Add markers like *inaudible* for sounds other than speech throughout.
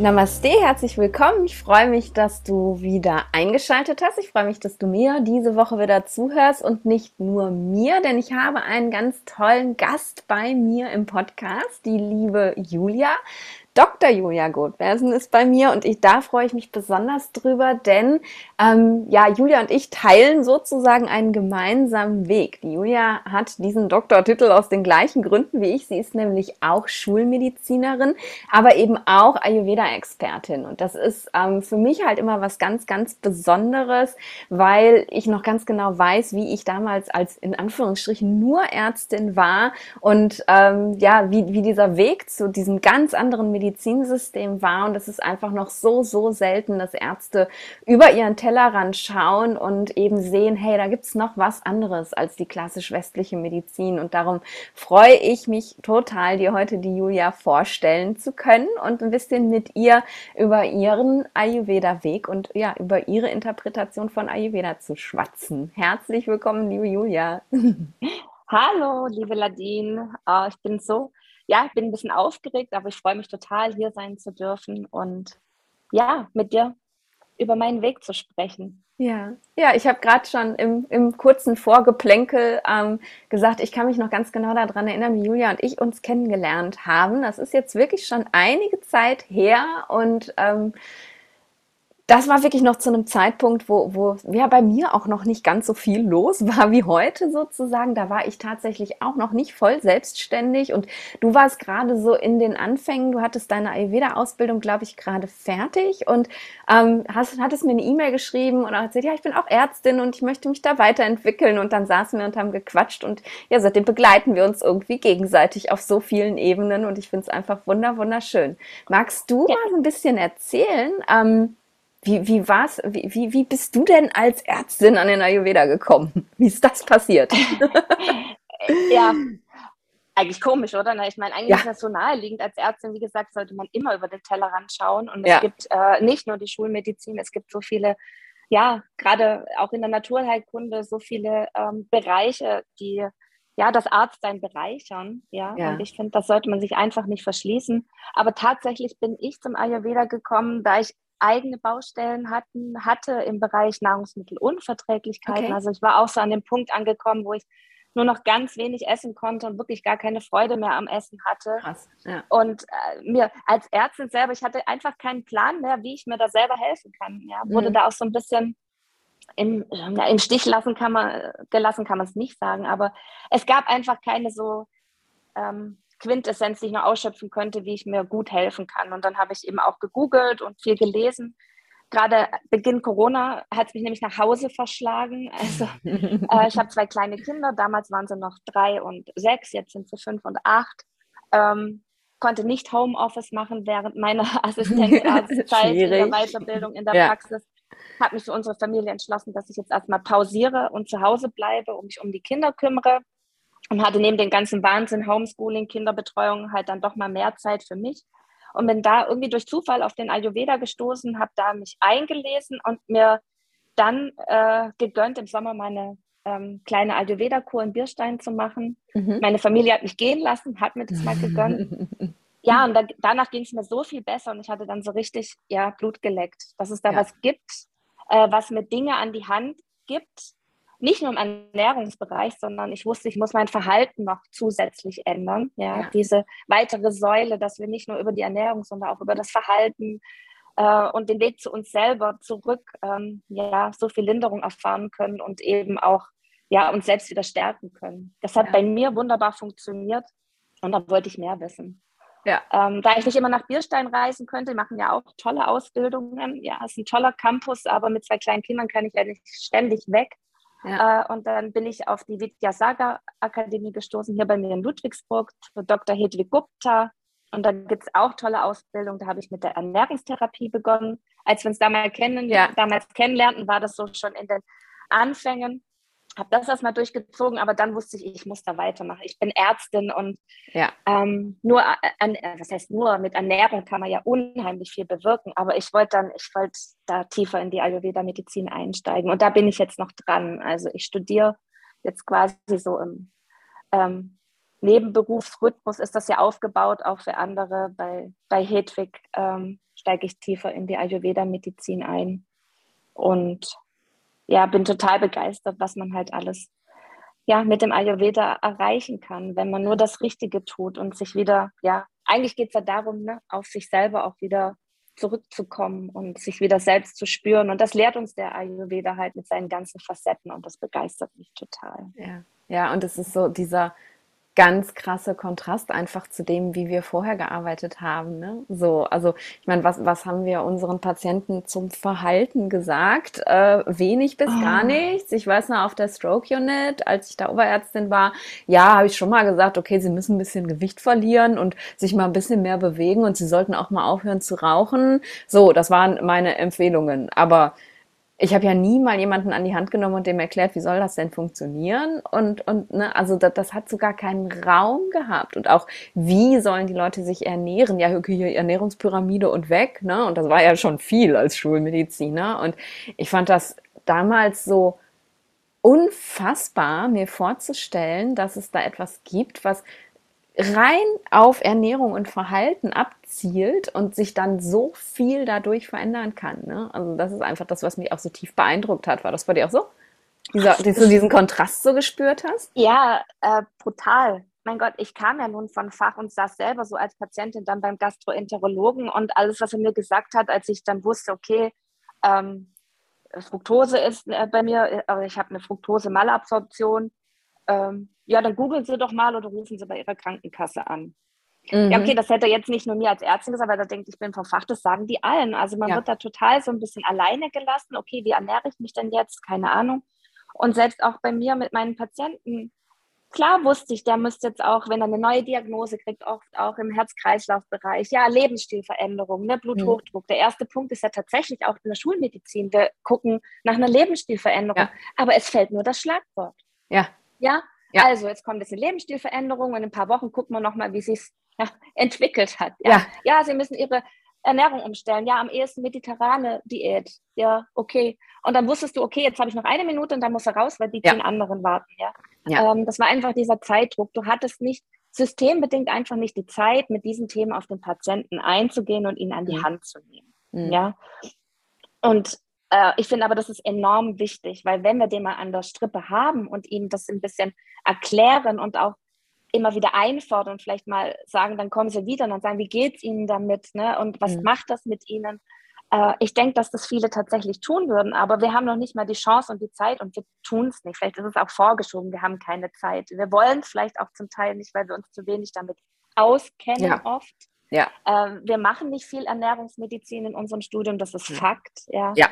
Namaste, herzlich willkommen. Ich freue mich, dass du wieder eingeschaltet hast. Ich freue mich, dass du mir diese Woche wieder zuhörst und nicht nur mir, denn ich habe einen ganz tollen Gast bei mir im Podcast, die liebe Julia. Dr. Julia Goldbersen ist bei mir und ich, da freue ich mich besonders drüber, denn ähm, ja, Julia und ich teilen sozusagen einen gemeinsamen Weg. Die Julia hat diesen Doktortitel aus den gleichen Gründen wie ich. Sie ist nämlich auch Schulmedizinerin, aber eben auch Ayurveda-Expertin. Und das ist ähm, für mich halt immer was ganz, ganz Besonderes, weil ich noch ganz genau weiß, wie ich damals als in Anführungsstrichen nur Ärztin war und ähm, ja, wie, wie dieser Weg zu diesem ganz anderen Medizin Medizinsystem war. Und es ist einfach noch so, so selten, dass Ärzte über ihren Tellerrand schauen und eben sehen, hey, da gibt es noch was anderes als die klassisch westliche Medizin. Und darum freue ich mich total, dir heute die Julia vorstellen zu können und ein bisschen mit ihr über ihren Ayurveda-Weg und ja, über ihre Interpretation von Ayurveda zu schwatzen. Herzlich willkommen, liebe Julia. *laughs* Hallo, liebe Ladine. Oh, ich bin so ja, ich bin ein bisschen aufgeregt, aber ich freue mich total, hier sein zu dürfen und ja, mit dir über meinen Weg zu sprechen. Ja, ja, ich habe gerade schon im, im kurzen Vorgeplänkel ähm, gesagt, ich kann mich noch ganz genau daran erinnern, wie Julia und ich uns kennengelernt haben. Das ist jetzt wirklich schon einige Zeit her und ähm, das war wirklich noch zu einem Zeitpunkt, wo, wo ja bei mir auch noch nicht ganz so viel los war wie heute sozusagen. Da war ich tatsächlich auch noch nicht voll selbstständig und du warst gerade so in den Anfängen. Du hattest deine Ayurveda-Ausbildung, glaube ich, gerade fertig und ähm, hast, hattest mir eine E-Mail geschrieben und erzählt, ja, ich bin auch Ärztin und ich möchte mich da weiterentwickeln. Und dann saßen wir und haben gequatscht und ja, seitdem begleiten wir uns irgendwie gegenseitig auf so vielen Ebenen und ich finde es einfach wunder, wunderschön. Magst du ja. mal so ein bisschen erzählen? Ähm, wie, wie war's? Wie, wie, wie bist du denn als Ärztin an den Ayurveda gekommen? Wie ist das passiert? *laughs* ja, eigentlich komisch, oder? ich meine, eigentlich ja. ist das so naheliegend. Als Ärztin, wie gesagt, sollte man immer über den Tellerrand schauen. Und es ja. gibt äh, nicht nur die Schulmedizin, es gibt so viele, ja, gerade auch in der Naturheilkunde, so viele ähm, Bereiche, die ja das Arztsein bereichern. Ja? ja. Und ich finde, das sollte man sich einfach nicht verschließen. Aber tatsächlich bin ich zum Ayurveda gekommen, da ich eigene Baustellen hatten, hatte im Bereich Nahrungsmittelunverträglichkeiten. Okay. Also ich war auch so an dem Punkt angekommen, wo ich nur noch ganz wenig essen konnte und wirklich gar keine Freude mehr am Essen hatte. Krass, ja. Und äh, mir als Ärztin selber, ich hatte einfach keinen Plan mehr, wie ich mir da selber helfen kann. Ja, wurde mhm. da auch so ein bisschen im, ja, im Stich lassen kann man, gelassen kann man es nicht sagen, aber es gab einfach keine so ähm, Quintessenz, die ich noch ausschöpfen könnte, wie ich mir gut helfen kann. Und dann habe ich eben auch gegoogelt und viel gelesen. Gerade Beginn Corona hat es mich nämlich nach Hause verschlagen. Also *laughs* äh, ich habe zwei kleine Kinder, damals waren sie noch drei und sechs, jetzt sind sie fünf und acht. Ähm, konnte nicht Homeoffice machen während meiner *laughs* Assistenzarztzeit in der Weiterbildung in der ja. Praxis. Habe mich für unsere Familie entschlossen, dass ich jetzt erstmal pausiere und zu Hause bleibe und mich um die Kinder kümmere und hatte neben dem ganzen Wahnsinn, Homeschooling, Kinderbetreuung halt dann doch mal mehr Zeit für mich. Und bin da irgendwie durch Zufall auf den Ayurveda gestoßen, habe da mich eingelesen und mir dann äh, gegönnt, im Sommer meine ähm, kleine Ayurveda-Kur in Bierstein zu machen. Mhm. Meine Familie hat mich gehen lassen, hat mir das mal gegönnt. *laughs* ja, und da, danach ging es mir so viel besser und ich hatte dann so richtig ja, Blut geleckt, dass es da ja. was gibt, äh, was mir Dinge an die Hand gibt, nicht nur im Ernährungsbereich, sondern ich wusste, ich muss mein Verhalten noch zusätzlich ändern. Ja, ja. diese weitere Säule, dass wir nicht nur über die Ernährung, sondern auch über das Verhalten äh, und den Weg zu uns selber zurück, ähm, ja, so viel Linderung erfahren können und eben auch ja, uns selbst wieder stärken können. Das hat ja. bei mir wunderbar funktioniert und da wollte ich mehr wissen. Ja. Ähm, da ich nicht immer nach Bierstein reisen könnte, machen ja auch tolle Ausbildungen. Ja, es ist ein toller Campus, aber mit zwei kleinen Kindern kann ich ja nicht ständig weg. Ja. Äh, und dann bin ich auf die Vidyasagar Akademie gestoßen, hier bei mir in Ludwigsburg, für Dr. Hedwig Gupta. Und da gibt es auch tolle Ausbildungen. Da habe ich mit der Ernährungstherapie begonnen. Als wir uns damals, kennen, ja. damals kennenlernten, war das so schon in den Anfängen habe das erstmal durchgezogen, aber dann wusste ich, ich muss da weitermachen. Ich bin Ärztin und ja. ähm, nur, äh, äh, was heißt nur, mit Ernährung kann man ja unheimlich viel bewirken, aber ich wollte dann, ich wollte da tiefer in die Ayurveda-Medizin einsteigen und da bin ich jetzt noch dran. Also ich studiere jetzt quasi so im, ähm, Nebenberufsrhythmus ist das ja aufgebaut, auch für andere. Bei, bei Hedwig ähm, steige ich tiefer in die Ayurveda-Medizin ein. Und ja, bin total begeistert, was man halt alles ja, mit dem Ayurveda erreichen kann, wenn man nur das Richtige tut und sich wieder, ja, eigentlich geht es ja darum, ne, auf sich selber auch wieder zurückzukommen und sich wieder selbst zu spüren. Und das lehrt uns der Ayurveda halt mit seinen ganzen Facetten und das begeistert mich total. Ja, ja und es ist so dieser ganz krasse Kontrast einfach zu dem, wie wir vorher gearbeitet haben. Ne? So, also ich meine, was, was haben wir unseren Patienten zum Verhalten gesagt? Äh, wenig bis oh. gar nichts. Ich weiß noch, auf der Stroke Unit, als ich da Oberärztin war, ja, habe ich schon mal gesagt, okay, sie müssen ein bisschen Gewicht verlieren und sich mal ein bisschen mehr bewegen und sie sollten auch mal aufhören zu rauchen. So, das waren meine Empfehlungen. Aber ich habe ja nie mal jemanden an die Hand genommen und dem erklärt, wie soll das denn funktionieren? Und, und ne, also das, das hat sogar keinen Raum gehabt. Und auch, wie sollen die Leute sich ernähren? Ja, okay, Ernährungspyramide und weg, ne? Und das war ja schon viel als Schulmediziner. Und ich fand das damals so unfassbar, mir vorzustellen, dass es da etwas gibt, was rein auf Ernährung und Verhalten abzielt und sich dann so viel dadurch verändern kann. Ne? Also das ist einfach das, was mich auch so tief beeindruckt hat. War das bei dir auch so? Dieser, dass du diesen Kontrast so gespürt hast? Ja, äh, brutal. Mein Gott, ich kam ja nun von Fach und saß selber so als Patientin dann beim Gastroenterologen und alles, was er mir gesagt hat, als ich dann wusste, okay, ähm, Fructose ist äh, bei mir, äh, ich habe eine Fructose-Malabsorption, ähm, ja, dann googeln Sie doch mal oder rufen Sie bei Ihrer Krankenkasse an. Mhm. Ja, okay, das hätte jetzt nicht nur mir als Ärztin gesagt, weil er denkt, ich bin vom Fach, das sagen die allen. Also man ja. wird da total so ein bisschen alleine gelassen. Okay, wie ernähre ich mich denn jetzt? Keine Ahnung. Und selbst auch bei mir mit meinen Patienten, klar wusste ich, der müsste jetzt auch, wenn er eine neue Diagnose kriegt, oft auch im Herz-Kreislauf-Bereich, ja, Lebensstilveränderung, ne, Bluthochdruck. Mhm. Der erste Punkt ist ja tatsächlich auch in der Schulmedizin. Wir gucken nach einer Lebensstilveränderung, ja. aber es fällt nur das Schlagwort. Ja. Ja, ja. Also, jetzt kommt jetzt eine Lebensstilveränderung und in ein paar Wochen gucken wir nochmal, wie sich ja, *laughs* entwickelt hat. Ja. ja. Sie müssen Ihre Ernährung umstellen. Ja, am ehesten mediterrane Diät. Ja, okay. Und dann wusstest du, okay, jetzt habe ich noch eine Minute und dann muss er raus, weil die ja. zehn anderen warten. Ja. ja. Ähm, das war einfach dieser Zeitdruck. Du hattest nicht systembedingt einfach nicht die Zeit, mit diesen Themen auf den Patienten einzugehen und ihn an die mhm. Hand zu nehmen. Mhm. Ja. Und äh, ich finde aber, das ist enorm wichtig, weil wenn wir den mal an der Strippe haben und ihm das ein bisschen erklären und auch immer wieder einfordern und vielleicht mal sagen, dann kommen sie wieder und dann sagen, wie geht es ihnen damit ne? und was mhm. macht das mit ihnen? Äh, ich denke, dass das viele tatsächlich tun würden, aber wir haben noch nicht mal die Chance und die Zeit und wir tun es nicht. Vielleicht ist es auch vorgeschoben, wir haben keine Zeit. Wir wollen es vielleicht auch zum Teil nicht, weil wir uns zu wenig damit auskennen ja. oft. Ja. Äh, wir machen nicht viel Ernährungsmedizin in unserem Studium, das ist. Fakt. Ja. ja.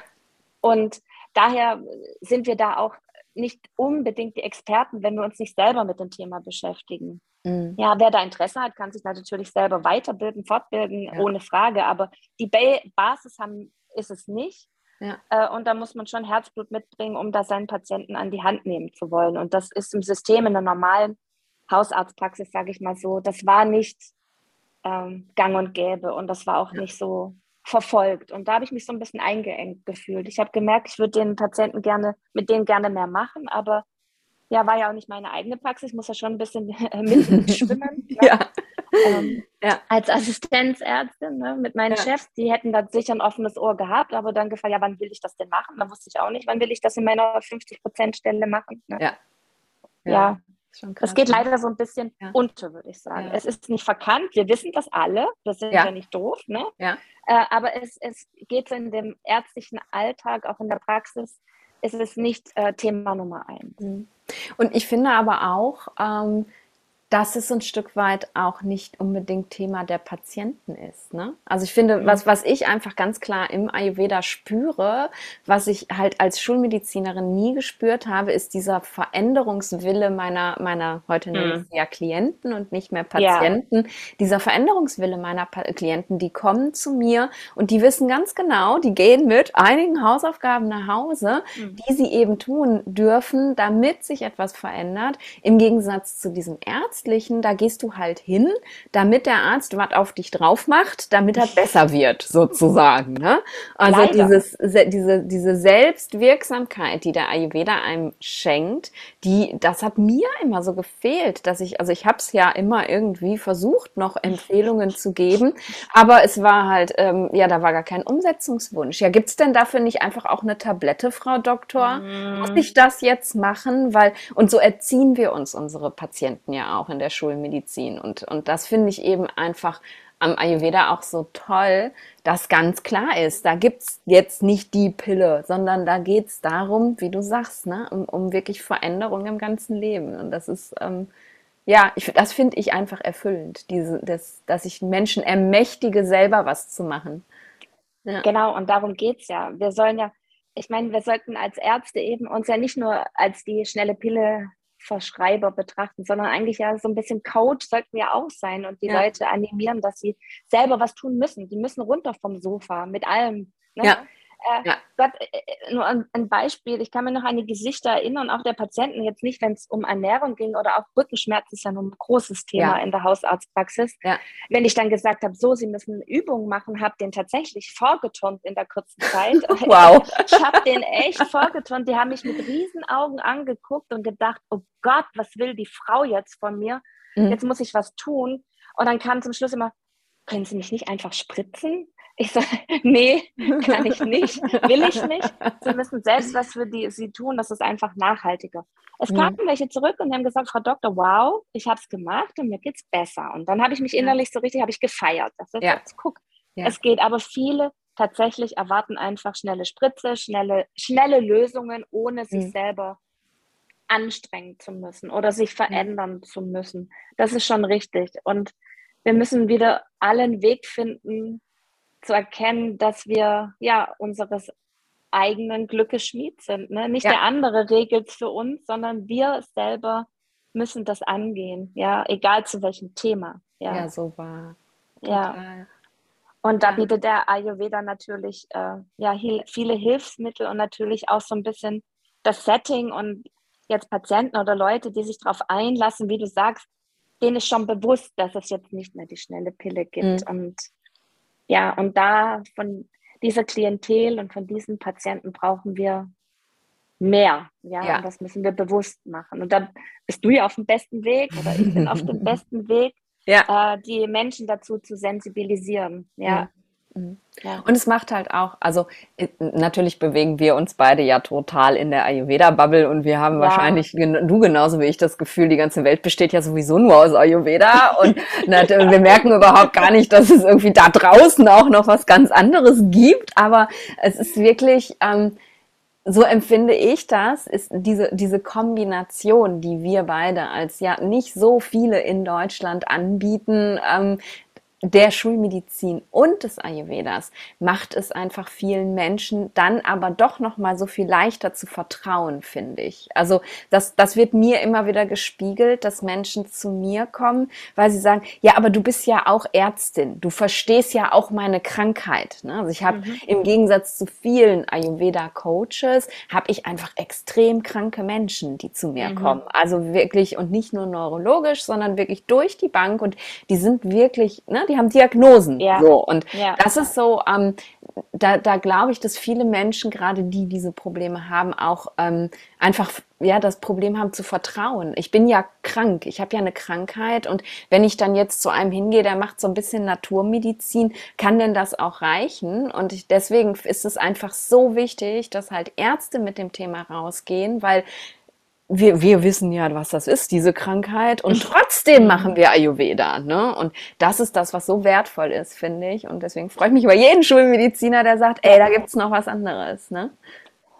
Und daher sind wir da auch nicht unbedingt die Experten, wenn wir uns nicht selber mit dem Thema beschäftigen. Mhm. Ja, wer da Interesse hat, kann sich natürlich selber weiterbilden, fortbilden, ja. ohne Frage. Aber die ba Basis haben, ist es nicht. Ja. Äh, und da muss man schon Herzblut mitbringen, um da seinen Patienten an die Hand nehmen zu wollen. Und das ist im System in der normalen Hausarztpraxis, sage ich mal so, das war nicht ähm, gang und gäbe und das war auch ja. nicht so verfolgt. Und da habe ich mich so ein bisschen eingeengt gefühlt. Ich habe gemerkt, ich würde den Patienten gerne, mit denen gerne mehr machen, aber ja, war ja auch nicht meine eigene Praxis, ich muss ja schon ein bisschen *laughs* mitschwimmen. *laughs* ja. ja. Ähm, ja. Als Assistenzärztin ne, mit meinen ja. Chefs, die hätten da sicher ein offenes Ohr gehabt, aber dann gefragt, ja, wann will ich das denn machen? Da wusste ich auch nicht, wann will ich das in meiner 50-Prozent-Stelle machen. Ne? Ja. ja. Das geht leider so ein bisschen ja. unter, würde ich sagen. Ja. Es ist nicht verkannt, wir wissen das alle, das sind ja, ja nicht doof, ne? Äh, aber es, es geht in dem ärztlichen Alltag, auch in der Praxis, ist es nicht äh, Thema Nummer eins. Mhm. Und ich finde aber auch, ähm, dass es ein Stück weit auch nicht unbedingt Thema der Patienten ist. Ne? Also ich finde, mhm. was, was ich einfach ganz klar im Ayurveda spüre, was ich halt als Schulmedizinerin nie gespürt habe, ist dieser Veränderungswille meiner, meiner heute nenne ich mhm. ja Klienten und nicht mehr Patienten, ja. dieser Veränderungswille meiner pa Klienten, die kommen zu mir und die wissen ganz genau, die gehen mit einigen Hausaufgaben nach Hause, mhm. die sie eben tun dürfen, damit sich etwas verändert, im Gegensatz zu diesem Ärzten Ärztlichen, da gehst du halt hin, damit der Arzt was auf dich drauf macht, damit er besser wird, sozusagen. Ne? Also Leider. dieses, diese, diese Selbstwirksamkeit, die der Ayurveda einem schenkt, die, das hat mir immer so gefehlt, dass ich, also ich habe es ja immer irgendwie versucht, noch Empfehlungen zu geben, aber es war halt, ähm, ja, da war gar kein Umsetzungswunsch. Ja, gibt's denn dafür nicht einfach auch eine Tablette, Frau Doktor? Mm. Muss ich das jetzt machen? Weil, und so erziehen wir uns unsere Patienten ja auch in der Schulmedizin. Und, und das finde ich eben einfach am Ayurveda auch so toll, dass ganz klar ist, da gibt's jetzt nicht die Pille, sondern da geht's darum, wie du sagst, ne, um, um wirklich Veränderung im ganzen Leben. Und das ist, ähm, ja, ich, das finde ich einfach erfüllend, diese, das, dass ich Menschen ermächtige, selber was zu machen. Ja. Genau, und darum geht's ja. Wir sollen ja, ich meine, wir sollten als Ärzte eben uns ja nicht nur als die schnelle Pille Verschreiber betrachten, sondern eigentlich ja so ein bisschen Coach sollten wir auch sein und die ja. Leute animieren, dass sie selber was tun müssen. Die müssen runter vom Sofa mit allem. Ne? Ja. Äh, ja. Gott, äh, äh, nur ein, Beispiel, ich kann mir noch an die Gesichter erinnern, auch der Patienten, jetzt nicht, wenn es um Ernährung ging oder auch Rückenschmerz ist ja ein großes Thema ja. in der Hausarztpraxis. Ja. Wenn ich dann gesagt habe, so, Sie müssen Übungen machen, habe den tatsächlich vorgeturnt in der kurzen Zeit. *laughs* *laughs* wow. Ich habe den echt vorgeturnt. Die haben mich mit Riesenaugen angeguckt und gedacht, oh Gott, was will die Frau jetzt von mir? Mhm. Jetzt muss ich was tun. Und dann kam zum Schluss immer, können Sie mich nicht einfach spritzen? Ich sage, nee, kann ich nicht, *laughs* will ich nicht. Sie müssen selbst was für die, sie tun, das ist einfach nachhaltiger. Es kamen mhm. welche zurück und haben gesagt, Frau Doktor, wow, ich habe es gemacht und mir geht's besser. Und dann habe ich mich innerlich so richtig, habe ich gefeiert. Das ist ja. jetzt, guck, ja. es geht. Aber viele tatsächlich erwarten einfach schnelle Spritze, schnelle, schnelle Lösungen, ohne sich mhm. selber anstrengen zu müssen oder sich verändern zu müssen. Das ist schon richtig. Und wir müssen wieder allen Weg finden, zu erkennen, dass wir ja unseres eigenen Glückes Schmied sind. Ne? Nicht ja. der andere regelt es für uns, sondern wir selber müssen das angehen, ja, egal zu welchem Thema. Ja, ja so war. Ja. Und da bietet der Ayurveda natürlich äh, ja, viele Hilfsmittel und natürlich auch so ein bisschen das Setting und jetzt Patienten oder Leute, die sich darauf einlassen, wie du sagst, denen ist schon bewusst, dass es jetzt nicht mehr die schnelle Pille gibt. Mhm. Und ja, und da von dieser Klientel und von diesen Patienten brauchen wir mehr. Ja, ja. und das müssen wir bewusst machen. Und da bist du ja auf dem besten Weg oder ich bin auf dem *laughs* besten Weg, ja. äh, die Menschen dazu zu sensibilisieren. Ja. Mhm. Ja. Und es macht halt auch, also äh, natürlich bewegen wir uns beide ja total in der Ayurveda-Bubble und wir haben ja. wahrscheinlich, du genauso wie ich, das Gefühl, die ganze Welt besteht ja sowieso nur aus Ayurveda und *laughs* wir merken überhaupt gar nicht, dass es irgendwie da draußen auch noch was ganz anderes gibt, aber es ist wirklich, ähm, so empfinde ich das, ist diese, diese Kombination, die wir beide als ja nicht so viele in Deutschland anbieten, ähm, der Schulmedizin und des Ayurvedas macht es einfach vielen Menschen dann aber doch noch mal so viel leichter zu vertrauen, finde ich. Also das, das wird mir immer wieder gespiegelt, dass Menschen zu mir kommen, weil sie sagen, ja, aber du bist ja auch Ärztin, du verstehst ja auch meine Krankheit. Ne? Also ich habe mhm. im Gegensatz zu vielen Ayurveda-Coaches, habe ich einfach extrem kranke Menschen, die zu mir mhm. kommen. Also wirklich und nicht nur neurologisch, sondern wirklich durch die Bank und die sind wirklich, ne, die haben Diagnosen. Ja. So. Und ja. das ist so, ähm, da, da glaube ich, dass viele Menschen, gerade die diese Probleme haben, auch ähm, einfach ja das Problem haben zu vertrauen. Ich bin ja krank, ich habe ja eine Krankheit und wenn ich dann jetzt zu einem hingehe, der macht so ein bisschen Naturmedizin, kann denn das auch reichen? Und ich, deswegen ist es einfach so wichtig, dass halt Ärzte mit dem Thema rausgehen, weil wir, wir wissen ja, was das ist, diese Krankheit, und trotzdem mhm. machen wir Ayurveda. Ne? Und das ist das, was so wertvoll ist, finde ich. Und deswegen freue ich mich über jeden Schulmediziner, der sagt, ey, da gibt's noch was anderes. Ne?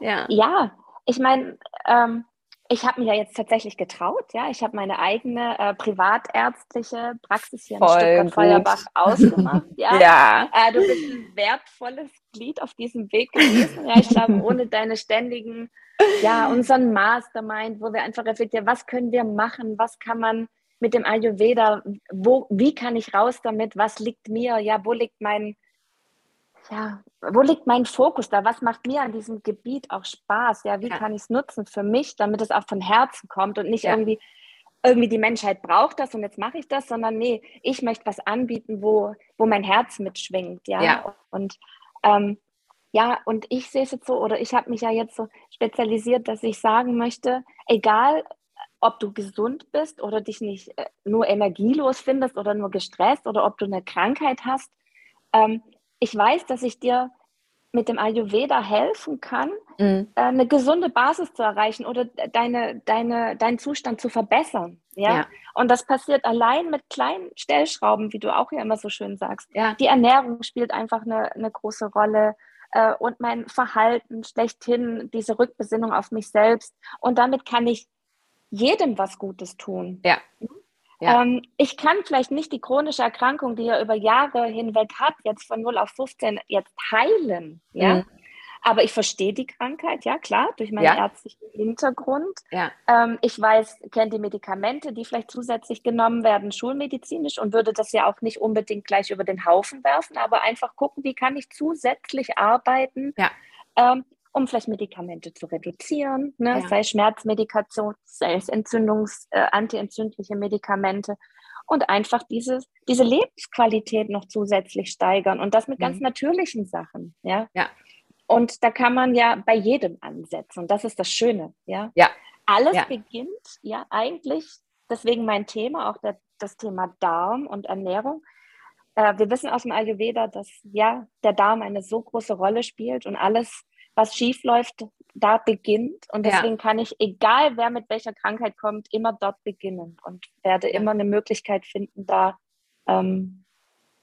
Ja. ja, ich meine, ähm, ich habe mir ja jetzt tatsächlich getraut, ja. Ich habe meine eigene äh, privatärztliche Praxis hier Voll in Stuttgart-Feuerbach ausgemacht. *laughs* Ja. ja. Äh, du bist ein wertvolles Glied auf diesem Weg gewesen. Ja, ich glaube, ohne deine ständigen, ja, unseren Mastermind, wo wir einfach reflektieren, was können wir machen, was kann man mit dem Ayurveda, wo, wie kann ich raus damit, was liegt mir, ja, wo liegt mein ja, wo liegt mein Fokus da? Was macht mir an diesem Gebiet auch Spaß? Ja, wie ja. kann ich es nutzen für mich, damit es auch von Herzen kommt und nicht ja. irgendwie irgendwie die Menschheit braucht das und jetzt mache ich das, sondern nee, ich möchte was anbieten, wo, wo mein Herz mitschwingt, ja. ja. Und ähm, ja, und ich sehe es jetzt so, oder ich habe mich ja jetzt so spezialisiert, dass ich sagen möchte, egal ob du gesund bist oder dich nicht äh, nur energielos findest oder nur gestresst oder ob du eine Krankheit hast, ähm, ich weiß, dass ich dir mit dem Ayurveda helfen kann, mhm. äh, eine gesunde Basis zu erreichen oder deine, deine, deinen Zustand zu verbessern. Ja? ja? Und das passiert allein mit kleinen Stellschrauben, wie du auch ja immer so schön sagst. Ja. Die Ernährung spielt einfach eine, eine große Rolle äh, und mein Verhalten schlechthin, diese Rückbesinnung auf mich selbst. Und damit kann ich jedem was Gutes tun. Ja. Ja. Ähm, ich kann vielleicht nicht die chronische Erkrankung, die er über Jahre hinweg hat, jetzt von 0 auf 15 jetzt heilen. Ja. Mhm. Aber ich verstehe die Krankheit, ja klar, durch meinen ja. ärztlichen Hintergrund. Ja. Ähm, ich weiß, kenne die Medikamente, die vielleicht zusätzlich genommen werden, schulmedizinisch und würde das ja auch nicht unbedingt gleich über den Haufen werfen, aber einfach gucken, wie kann ich zusätzlich arbeiten, ja. ähm, um vielleicht Medikamente zu reduzieren, ne? Sei Schmerzmedikation, sei es Entzündungs-, äh, antientzündliche Medikamente und einfach dieses, diese Lebensqualität noch zusätzlich steigern und das mit mhm. ganz natürlichen Sachen. Ja? ja. Und da kann man ja bei jedem ansetzen und das ist das Schöne. Ja. ja. Alles ja. beginnt ja eigentlich, deswegen mein Thema, auch der, das Thema Darm und Ernährung. Äh, wir wissen aus dem Ayurveda, dass ja der Darm eine so große Rolle spielt und alles was schief läuft, da beginnt. Und deswegen ja. kann ich, egal wer mit welcher Krankheit kommt, immer dort beginnen und werde ja. immer eine Möglichkeit finden, da ähm,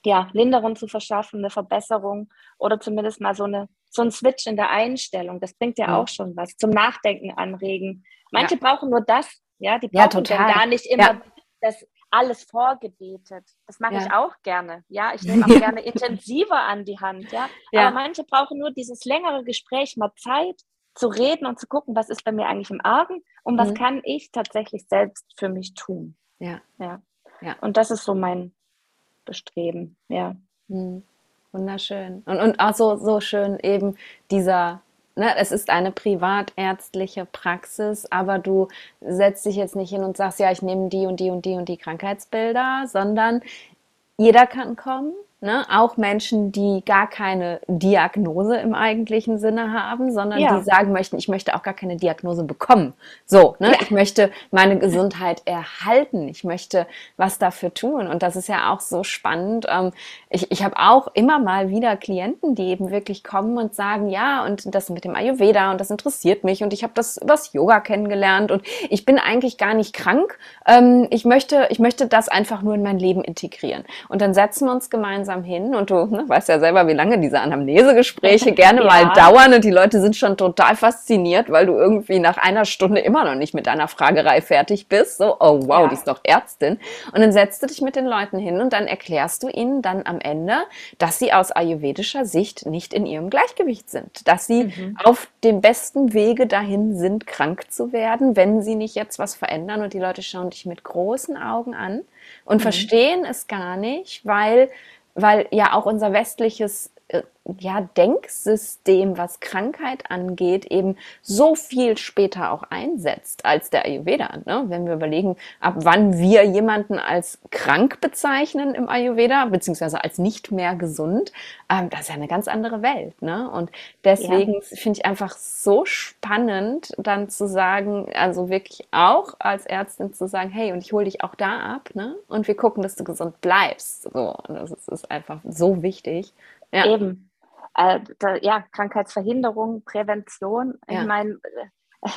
ja, Linderung zu verschaffen, eine Verbesserung oder zumindest mal so, eine, so ein Switch in der Einstellung. Das bringt ja, ja. auch schon was. Zum Nachdenken anregen. Manche brauchen nur das, ja, die brauchen ja, gar nicht immer das alles vorgebetet. Das mache ja. ich auch gerne. Ja, ich nehme *laughs* auch gerne intensiver an die Hand. Ja? ja, aber manche brauchen nur dieses längere Gespräch, mal Zeit zu reden und zu gucken, was ist bei mir eigentlich im Argen und was mhm. kann ich tatsächlich selbst für mich tun. Ja, ja, ja. Und das ist so mein Bestreben. Ja. Mhm. Wunderschön. Und, und auch so, so schön eben dieser ne, es ist eine privatärztliche Praxis, aber du setzt dich jetzt nicht hin und sagst, ja, ich nehme die und die und die und die Krankheitsbilder, sondern jeder kann kommen, Ne? Auch Menschen, die gar keine Diagnose im eigentlichen Sinne haben, sondern ja. die sagen möchten, ich möchte auch gar keine Diagnose bekommen. So, ne? Ja. ich möchte meine Gesundheit erhalten. Ich möchte was dafür tun. Und das ist ja auch so spannend. Ähm, ich ich habe auch immer mal wieder Klienten, die eben wirklich kommen und sagen, ja, und das mit dem Ayurveda und das interessiert mich und ich habe das übers Yoga kennengelernt und ich bin eigentlich gar nicht krank. Ähm, ich möchte, ich möchte das einfach nur in mein Leben integrieren. Und dann setzen wir uns gemeinsam langsam hin und du ne, weißt ja selber, wie lange diese Anamnesegespräche *laughs* gerne ja. mal dauern und die Leute sind schon total fasziniert, weil du irgendwie nach einer Stunde immer noch nicht mit deiner Fragerei fertig bist. So, oh wow, ja. die ist doch Ärztin. Und dann setzt du dich mit den Leuten hin und dann erklärst du ihnen dann am Ende, dass sie aus ayurvedischer Sicht nicht in ihrem Gleichgewicht sind, dass sie mhm. auf dem besten Wege dahin sind, krank zu werden, wenn sie nicht jetzt was verändern und die Leute schauen dich mit großen Augen an und mhm. verstehen es gar nicht, weil weil ja auch unser westliches ja, Denksystem, was Krankheit angeht, eben so viel später auch einsetzt als der Ayurveda. Ne? Wenn wir überlegen, ab wann wir jemanden als krank bezeichnen im Ayurveda, beziehungsweise als nicht mehr gesund, ähm, das ist ja eine ganz andere Welt. Ne? Und deswegen ja. finde ich einfach so spannend, dann zu sagen, also wirklich auch als Ärztin zu sagen, hey, und ich hole dich auch da ab, ne? Und wir gucken, dass du gesund bleibst. So, und das ist einfach so wichtig. Ja. Eben äh, da, ja, Krankheitsverhinderung, Prävention. Ja. Ich meine, äh,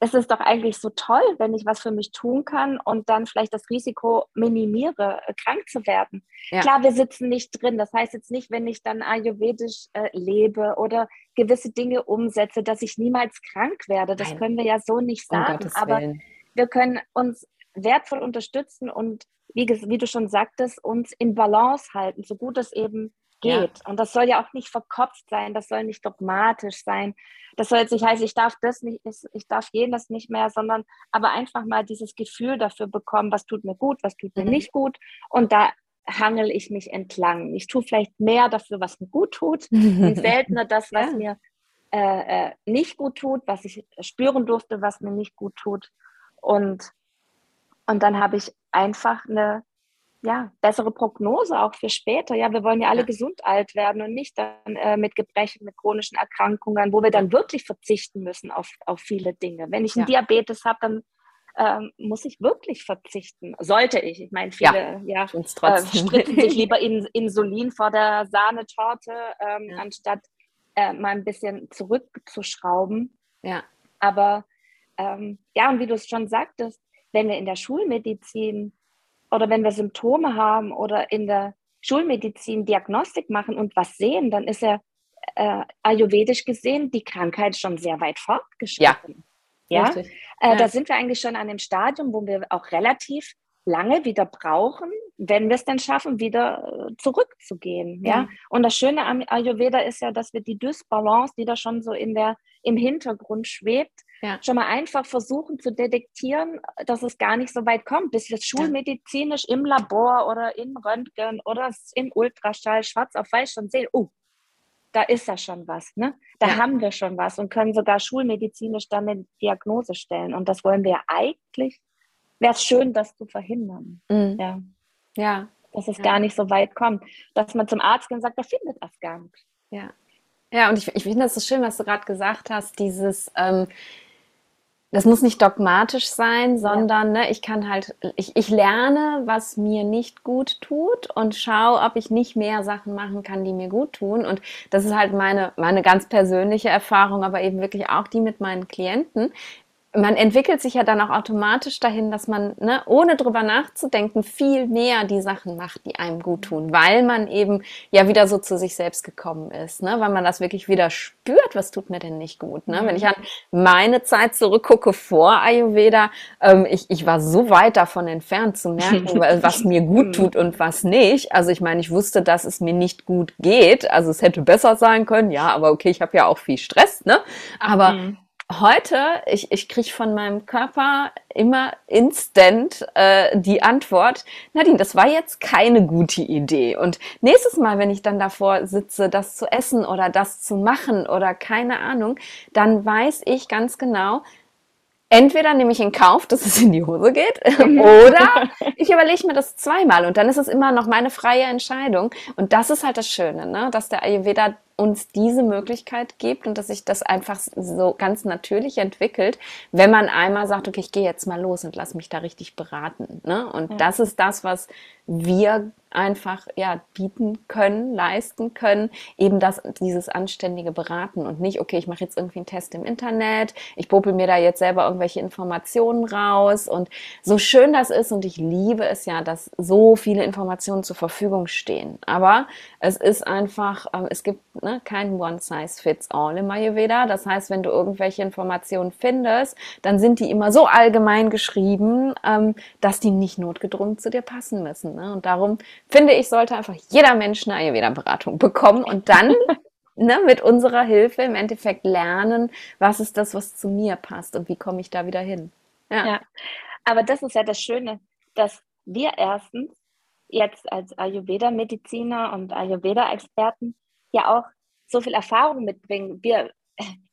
es ist doch eigentlich so toll, wenn ich was für mich tun kann und dann vielleicht das Risiko minimiere, äh, krank zu werden. Ja. Klar, wir sitzen nicht drin. Das heißt jetzt nicht, wenn ich dann ayurvedisch äh, lebe oder gewisse Dinge umsetze, dass ich niemals krank werde. Das Nein. können wir ja so nicht sagen. Um Aber wir können uns wertvoll unterstützen und wie, wie, du schon sagtest, uns in Balance halten, so gut es eben geht. Ja. Und das soll ja auch nicht verkopft sein, das soll nicht dogmatisch sein. Das soll jetzt nicht heißen, ich darf das nicht, ich darf jenes nicht mehr, sondern aber einfach mal dieses Gefühl dafür bekommen, was tut mir gut, was tut mir mhm. nicht gut. Und da hangel ich mich entlang. Ich tue vielleicht mehr dafür, was mir gut tut *laughs* und seltener das, was ja. mir äh, äh, nicht gut tut, was ich spüren durfte, was mir nicht gut tut. Und Und dann habe ich einfach eine ja, bessere Prognose auch für später. Ja, wir wollen ja alle ja. gesund alt werden und nicht dann äh, mit Gebrechen, mit chronischen Erkrankungen, wo wir dann wirklich verzichten müssen auf, auf viele Dinge. Wenn ich einen ja. Diabetes habe, dann ähm, muss ich wirklich verzichten. Sollte ich. Ich meine, viele ja, ja äh, spritzen sich lieber *laughs* in, Insulin vor der Sahnetorte, ähm, ja. anstatt äh, mal ein bisschen zurückzuschrauben. Ja. Aber ähm, ja, und wie du es schon sagtest, wenn wir in der Schulmedizin oder wenn wir Symptome haben oder in der Schulmedizin Diagnostik machen und was sehen, dann ist ja äh, ayurvedisch gesehen die Krankheit schon sehr weit fortgeschritten. Ja, ja? Äh, ja. da sind wir eigentlich schon an dem Stadium, wo wir auch relativ lange wieder brauchen, wenn wir es dann schaffen, wieder äh, zurückzugehen. Ja? ja? Und das Schöne am Ayurveda ist ja, dass wir die Dysbalance, die da schon so in der, im Hintergrund schwebt, ja. schon mal einfach versuchen zu detektieren, dass es gar nicht so weit kommt, bis wir es schulmedizinisch im Labor oder in Röntgen oder in Ultraschall schwarz auf weiß schon sehen. Oh, da ist ja schon was. Ne? Da ja. haben wir schon was und können sogar schulmedizinisch dann eine Diagnose stellen. Und das wollen wir eigentlich wäre es schön, das zu verhindern. Mhm. Ja. ja. Dass es ja. gar nicht so weit kommt. Dass man zum Arzt geht und sagt, der findet das gar nicht. Ja. Ja, und ich, ich finde das so schön, was du gerade gesagt hast, dieses, ähm, das muss nicht dogmatisch sein, sondern ja. ne, ich kann halt, ich, ich lerne, was mir nicht gut tut und schaue, ob ich nicht mehr Sachen machen kann, die mir gut tun. Und das ist halt meine, meine ganz persönliche Erfahrung, aber eben wirklich auch die mit meinen Klienten man entwickelt sich ja dann auch automatisch dahin, dass man, ne, ohne drüber nachzudenken, viel mehr die Sachen macht, die einem gut tun, weil man eben ja wieder so zu sich selbst gekommen ist, ne, weil man das wirklich wieder spürt, was tut mir denn nicht gut, ne? Wenn ich an meine Zeit zurückgucke vor Ayurveda, ähm, ich, ich war so weit davon entfernt zu merken, *laughs* was mir gut tut und was nicht. Also ich meine, ich wusste, dass es mir nicht gut geht, also es hätte besser sein können, ja, aber okay, ich habe ja auch viel Stress, ne? Aber mhm heute, ich, ich kriege von meinem Körper immer instant äh, die Antwort, Nadine, das war jetzt keine gute Idee. Und nächstes Mal, wenn ich dann davor sitze, das zu essen oder das zu machen oder keine Ahnung, dann weiß ich ganz genau, entweder nehme ich in Kauf, dass es in die Hose geht, *laughs* oder ich überlege mir das zweimal und dann ist es immer noch meine freie Entscheidung. Und das ist halt das Schöne, ne? dass der Ayurveda uns diese Möglichkeit gibt und dass sich das einfach so ganz natürlich entwickelt, wenn man einmal sagt, okay, ich gehe jetzt mal los und lass mich da richtig beraten. Ne? Und ja. das ist das, was wir einfach ja bieten können, leisten können, eben das dieses anständige Beraten und nicht okay, ich mache jetzt irgendwie einen Test im Internet, ich popel mir da jetzt selber irgendwelche Informationen raus. Und so schön das ist und ich liebe es ja, dass so viele Informationen zur Verfügung stehen, aber es ist einfach ähm, es gibt ne, kein One Size Fits All im Ayurveda, das heißt, wenn du irgendwelche Informationen findest, dann sind die immer so allgemein geschrieben, ähm, dass die nicht notgedrungen zu dir passen müssen ne? und darum finde ich, sollte einfach jeder Mensch eine Ayurveda-Beratung bekommen und dann *laughs* ne, mit unserer Hilfe im Endeffekt lernen, was ist das, was zu mir passt und wie komme ich da wieder hin. Ja. ja, aber das ist ja das Schöne, dass wir erstens jetzt als Ayurveda-Mediziner und Ayurveda-Experten ja auch so viel Erfahrung mitbringen. Wir,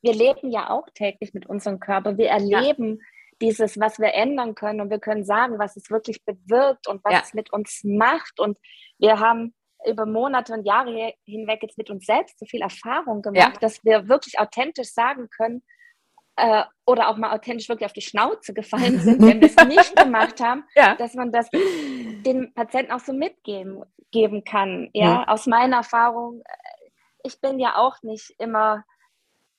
wir leben ja auch täglich mit unserem Körper. Wir erleben ja dieses, was wir ändern können und wir können sagen, was es wirklich bewirkt und was ja. es mit uns macht. Und wir haben über Monate und Jahre hinweg jetzt mit uns selbst so viel Erfahrung gemacht, ja. dass wir wirklich authentisch sagen können äh, oder auch mal authentisch wirklich auf die Schnauze gefallen *laughs* sind, wenn wir es nicht gemacht haben, ja. dass man das den Patienten auch so mitgeben geben kann. Ja, aus meiner Erfahrung, ich bin ja auch nicht immer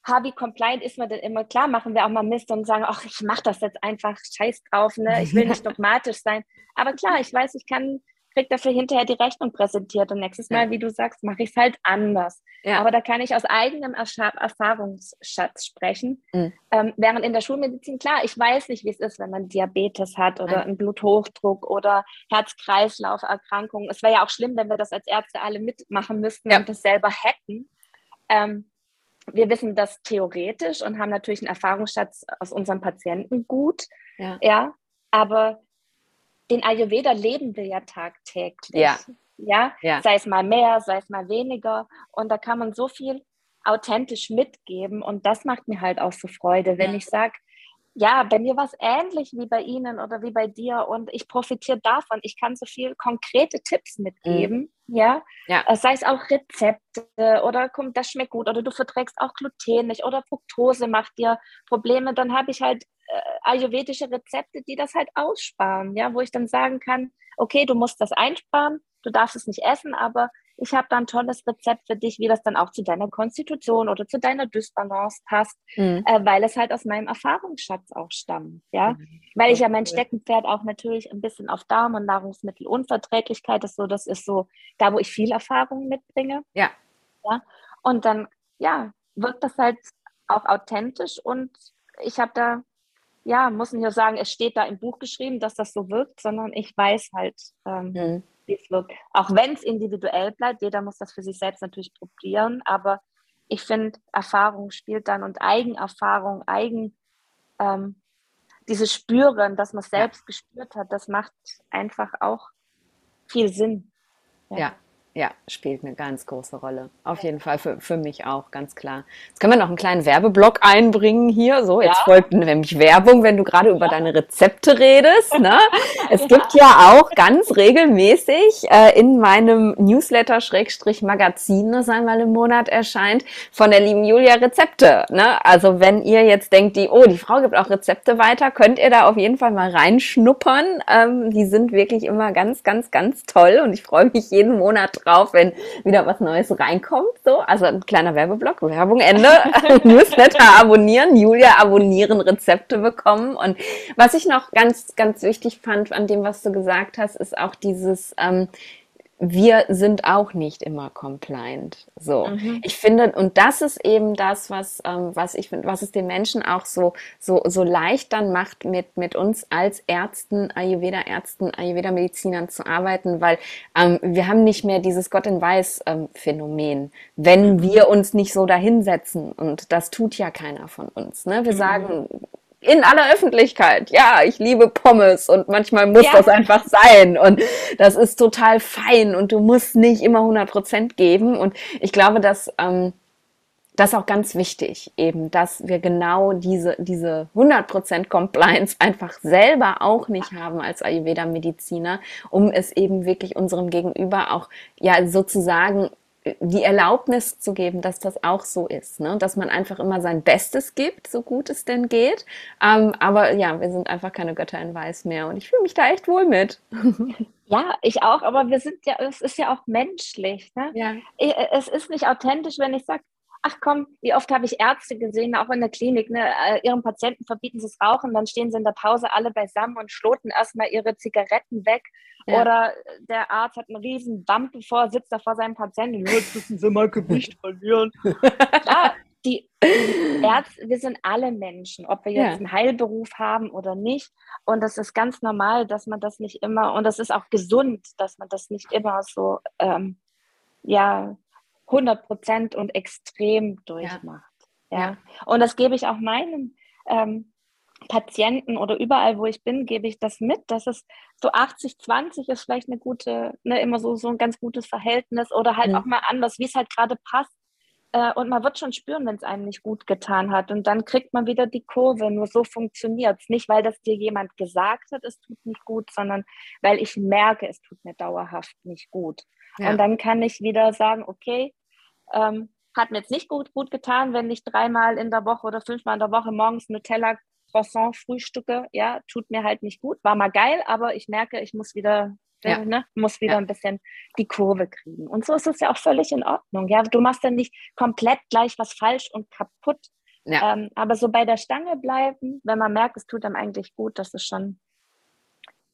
Harvey compliant ist man denn immer klar, machen wir auch mal Mist und sagen, ach, ich mache das jetzt einfach, scheiß drauf, ne? ich will *laughs* nicht dogmatisch sein. Aber klar, ich weiß, ich kann, krieg dafür hinterher die Rechnung präsentiert und nächstes Mal, wie du sagst, mache ich es halt anders. Ja. Aber da kann ich aus eigenem Erfahrungsschatz sprechen. Mhm. Ähm, während in der Schulmedizin, klar, ich weiß nicht, wie es ist, wenn man Diabetes hat oder einen Bluthochdruck oder Herz-Kreislauf-Erkrankungen. Es wäre ja auch schlimm, wenn wir das als Ärzte alle mitmachen müssten ja. und das selber hacken. Ähm, wir wissen das theoretisch und haben natürlich einen Erfahrungsschatz aus unseren Patienten gut. Ja. ja aber den Ayurveda leben wir ja tagtäglich. Ja. ja. Ja? Sei es mal mehr, sei es mal weniger. Und da kann man so viel authentisch mitgeben. Und das macht mir halt auch so Freude, wenn ja. ich sage, ja, bei mir war es ähnlich wie bei Ihnen oder wie bei dir und ich profitiere davon. Ich kann so viel konkrete Tipps mitgeben, mhm. ja? ja, äh, sei es auch Rezepte oder kommt das schmeckt gut oder du verträgst auch Gluten nicht oder Fructose macht dir Probleme. Dann habe ich halt ayurvedische Rezepte, die das halt aussparen, ja, wo ich dann sagen kann, okay, du musst das einsparen, du darfst es nicht essen, aber ich habe da ein tolles Rezept für dich, wie das dann auch zu deiner Konstitution oder zu deiner Dysbalance passt, mhm. äh, weil es halt aus meinem Erfahrungsschatz auch stammt, ja. Mhm. Weil ich ja mein Steckenpferd auch natürlich ein bisschen auf Darm- und Nahrungsmittelunverträglichkeit ist so, das ist so da, wo ich viel Erfahrung mitbringe. Ja. Ja. Und dann, ja, wirkt das halt auch authentisch und ich habe da ja, muss nicht nur sagen, es steht da im Buch geschrieben, dass das so wirkt, sondern ich weiß halt, ähm, mhm wie es wirkt. Auch wenn es individuell bleibt, jeder muss das für sich selbst natürlich probieren, aber ich finde, Erfahrung spielt dann und Eigenerfahrung, Eigen, ähm, dieses Spüren, dass man es selbst ja. gespürt hat, das macht einfach auch viel Sinn. ja. ja. Ja, spielt eine ganz große Rolle. Auf jeden Fall für, für mich auch, ganz klar. Jetzt können wir noch einen kleinen Werbeblock einbringen hier. So, jetzt ja. folgt nämlich Werbung, wenn du gerade ja. über deine Rezepte redest. Ne? *laughs* Es ja. gibt ja auch ganz regelmäßig äh, in meinem Newsletter Schrägstrich Magazin, das einmal im Monat erscheint, von der lieben Julia Rezepte. Ne? Also wenn ihr jetzt denkt, die, oh, die Frau gibt auch Rezepte weiter, könnt ihr da auf jeden Fall mal reinschnuppern. Ähm, die sind wirklich immer ganz, ganz, ganz toll und ich freue mich jeden Monat drauf, wenn wieder was Neues reinkommt. So, also ein kleiner Werbeblock, Werbung Ende. *laughs* Newsletter abonnieren, Julia abonnieren, Rezepte bekommen. Und was ich noch ganz, ganz wichtig fand an dem, was du gesagt hast, ist auch dieses, ähm, wir sind auch nicht immer compliant. So, mhm. ich finde, und das ist eben das, was, ähm, was ich finde, was es den Menschen auch so, so, so leicht dann macht, mit, mit uns als Ärzten, Ayurveda-Ärzten, Ayurveda-Medizinern zu arbeiten, weil ähm, wir haben nicht mehr dieses Gott in Weiß-Phänomen, ähm, wenn mhm. wir uns nicht so dahinsetzen. Und das tut ja keiner von uns. Ne? Wir mhm. sagen, in aller Öffentlichkeit. Ja, ich liebe Pommes und manchmal muss ja. das einfach sein und das ist total fein und du musst nicht immer 100 Prozent geben und ich glaube, dass ähm, das ist auch ganz wichtig, eben, dass wir genau diese, diese 100% Compliance einfach selber auch nicht haben als Ayurveda-Mediziner, um es eben wirklich unserem Gegenüber auch, ja, sozusagen die Erlaubnis zu geben, dass das auch so ist, ne? dass man einfach immer sein Bestes gibt, so gut es denn geht. Ähm, aber ja, wir sind einfach keine Götter in Weiß mehr und ich fühle mich da echt wohl mit. *laughs* Ja, ich auch, aber wir sind ja, es ist ja auch menschlich. Ne? Ja. Es ist nicht authentisch, wenn ich sage, ach komm, wie oft habe ich Ärzte gesehen, auch in der Klinik, ne, äh, ihren Patienten verbieten sie das Rauchen, dann stehen sie in der Pause alle beisammen und schloten erstmal ihre Zigaretten weg. Ja. Oder der Arzt hat einen riesen Bump bevor, sitzt da vor seinem Patienten, jetzt müssen sie mal Gewicht verlieren. *laughs* Klar, die, die Ärzte, wir sind alle Menschen, ob wir jetzt ja. einen Heilberuf haben oder nicht. Und das ist ganz normal, dass man das nicht immer, und das ist auch gesund, dass man das nicht immer so, ähm, ja, 100 Prozent und extrem durchmacht. Ja. ja. Und das gebe ich auch meinen ähm, Patienten oder überall, wo ich bin, gebe ich das mit, dass es so 80-20 ist vielleicht eine gute, ne, immer so, so ein ganz gutes Verhältnis oder halt mhm. auch mal anders, wie es halt gerade passt. Äh, und man wird schon spüren, wenn es einem nicht gut getan hat. Und dann kriegt man wieder die Kurve. Nur so funktioniert es. Nicht, weil das dir jemand gesagt hat, es tut nicht gut, sondern weil ich merke, es tut mir dauerhaft nicht gut. Ja. Und dann kann ich wieder sagen, okay, ähm, hat mir jetzt nicht gut, gut getan, wenn ich dreimal in der Woche oder fünfmal in der Woche morgens Nutella Croissant frühstücke. Ja, tut mir halt nicht gut. War mal geil, aber ich merke, ich muss wieder, ja. ne, muss wieder ja. ein bisschen die Kurve kriegen. Und so ist es ja auch völlig in Ordnung. Ja, du machst ja nicht komplett gleich was falsch und kaputt. Ja. Ähm, aber so bei der Stange bleiben, wenn man merkt, es tut einem eigentlich gut, das ist schon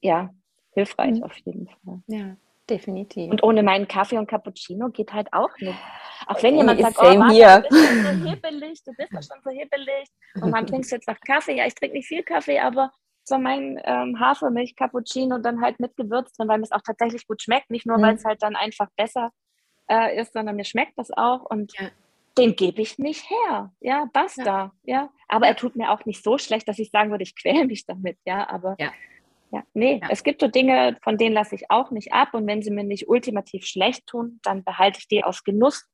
ja hilfreich mhm. auf jeden Fall. Ja. Definitiv. Und ohne meinen Kaffee und Cappuccino geht halt auch nicht. Auch wenn jemand sagt, oh, Martha, du bist schon so hibbelig, du bist doch schon so hibbelig. Und man *laughs* trinkt jetzt noch Kaffee. Ja, ich trinke nicht viel Kaffee, aber so mein ähm, Hafermilch, Cappuccino dann halt mit Gewürz drin, weil mir es auch tatsächlich gut schmeckt. Nicht nur, mhm. weil es halt dann einfach besser äh, ist, sondern mir schmeckt das auch. Und ja. den gebe ich nicht her. Ja, basta. Ja. ja. Aber er tut mir auch nicht so schlecht, dass ich sagen würde, ich quäle mich damit. Ja, aber ja. Ja, nee, ja. es gibt so Dinge, von denen lasse ich auch nicht ab. Und wenn sie mir nicht ultimativ schlecht tun, dann behalte ich die aus Genuss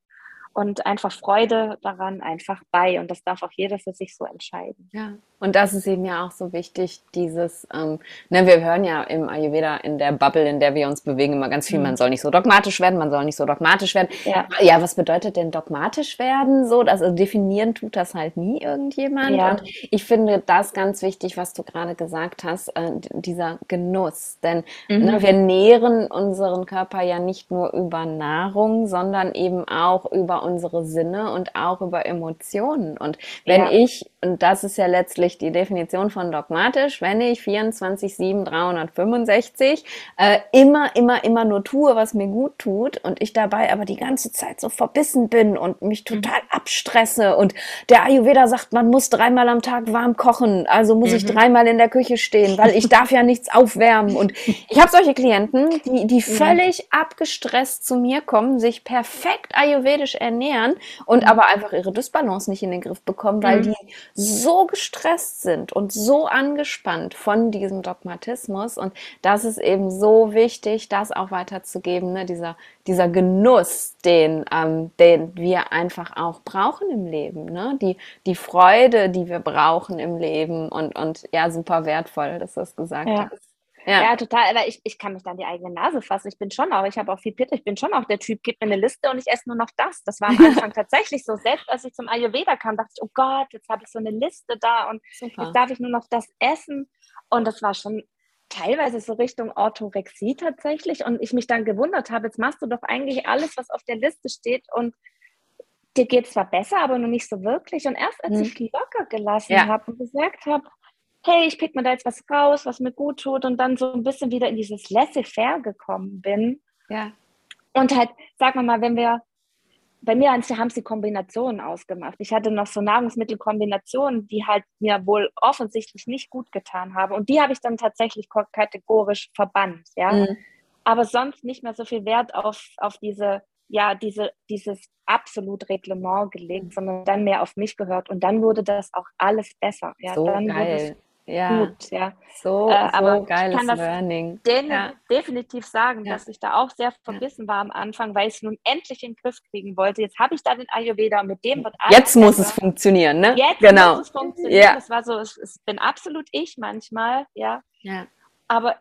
und einfach Freude daran einfach bei. Und das darf auch jeder für sich so entscheiden. Ja, Und das ist eben ja auch so wichtig, dieses, ähm, ne, wir hören ja im Ayurveda in der Bubble, in der wir uns bewegen, immer ganz viel, mhm. man soll nicht so dogmatisch werden, man soll nicht so dogmatisch werden. Ja, ja was bedeutet denn dogmatisch werden? So, das also definieren tut das halt nie irgendjemand. Ja. Und ich finde das ganz wichtig, was du gerade gesagt hast, äh, dieser Genuss. Denn mhm. ne, wir nähren unseren Körper ja nicht nur über Nahrung, sondern eben auch über unsere Sinne und auch über Emotionen. Und wenn ja. ich, und das ist ja letztlich die Definition von dogmatisch, wenn ich 24, 7, 365 äh, immer, immer, immer nur tue, was mir gut tut und ich dabei aber die ganze Zeit so verbissen bin und mich mhm. total abstresse und der Ayurveda sagt, man muss dreimal am Tag warm kochen, also muss mhm. ich dreimal in der Küche stehen, weil ich darf ja nichts aufwärmen und ich habe solche Klienten, die, die völlig abgestresst zu mir kommen, sich perfekt ayurvedisch ernähren und mhm. aber einfach ihre Dysbalance nicht in den Griff bekommen, weil mhm. die so gestresst sind und so angespannt von diesem Dogmatismus. Und das ist eben so wichtig, das auch weiterzugeben, ne? dieser, dieser Genuss, den, ähm, den wir einfach auch brauchen im Leben, ne? die, die Freude, die wir brauchen im Leben und, und ja, super wertvoll, dass du das gesagt ja. hast. Ja. ja, total. Aber ich, ich kann mich dann die eigene Nase fassen. Ich bin schon auch, ich habe auch viel Pitter, ich bin schon auch der Typ, gib mir eine Liste und ich esse nur noch das. Das war am *laughs* Anfang tatsächlich so. Selbst als ich zum Ayurveda kam, dachte ich, oh Gott, jetzt habe ich so eine Liste da und Super. jetzt darf ich nur noch das essen. Und das war schon teilweise so Richtung Orthorexie tatsächlich. Und ich mich dann gewundert habe, jetzt machst du doch eigentlich alles, was auf der Liste steht und dir geht es zwar besser, aber noch nicht so wirklich. Und erst als hm. ich locker gelassen ja. habe und gesagt habe, hey, ich pick mir da jetzt was raus, was mir gut tut und dann so ein bisschen wieder in dieses Laissez-faire gekommen bin. Ja. Und halt, sag mal mal, wenn wir, bei mir haben sie Kombinationen ausgemacht. Ich hatte noch so Nahrungsmittelkombinationen, die halt mir wohl offensichtlich nicht gut getan haben. Und die habe ich dann tatsächlich kategorisch verbannt, ja. Mhm. Aber sonst nicht mehr so viel Wert auf, auf diese, ja, diese, dieses absolut Reglement gelegt, mhm. sondern dann mehr auf mich gehört. Und dann wurde das auch alles besser. Ja, so dann geil ja. gut. Ja. So, äh, aber so geiles ich kann das Learning. Ja. definitiv sagen, ja. dass ich da auch sehr verbissen war am Anfang, weil ich es nun endlich in den Griff kriegen wollte. Jetzt habe ich da den Ayurveda und mit dem wird alles. Jetzt muss es funktionieren, ne? Jetzt genau. muss es funktionieren. Ja. Das war so, es, es bin absolut ich manchmal, ja. ja. Aber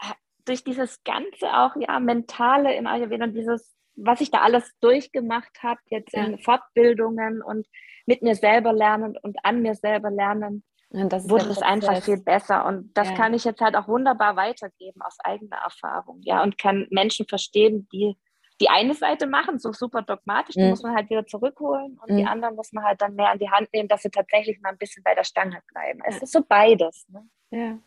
äh, durch dieses ganze auch, ja, mentale im Ayurveda und dieses, was ich da alles durchgemacht habe, jetzt in Fortbildungen und mit mir selber lernen und an mir selber lernen, das wurde es einfach viel besser. Und das ja. kann ich jetzt halt auch wunderbar weitergeben aus eigener Erfahrung. Ja, und kann Menschen verstehen, die die eine Seite machen, so super dogmatisch, die mhm. muss man halt wieder zurückholen und mhm. die anderen muss man halt dann mehr an die Hand nehmen, dass sie tatsächlich mal ein bisschen bei der Stange bleiben. Es ist so beides. Ne? Ja.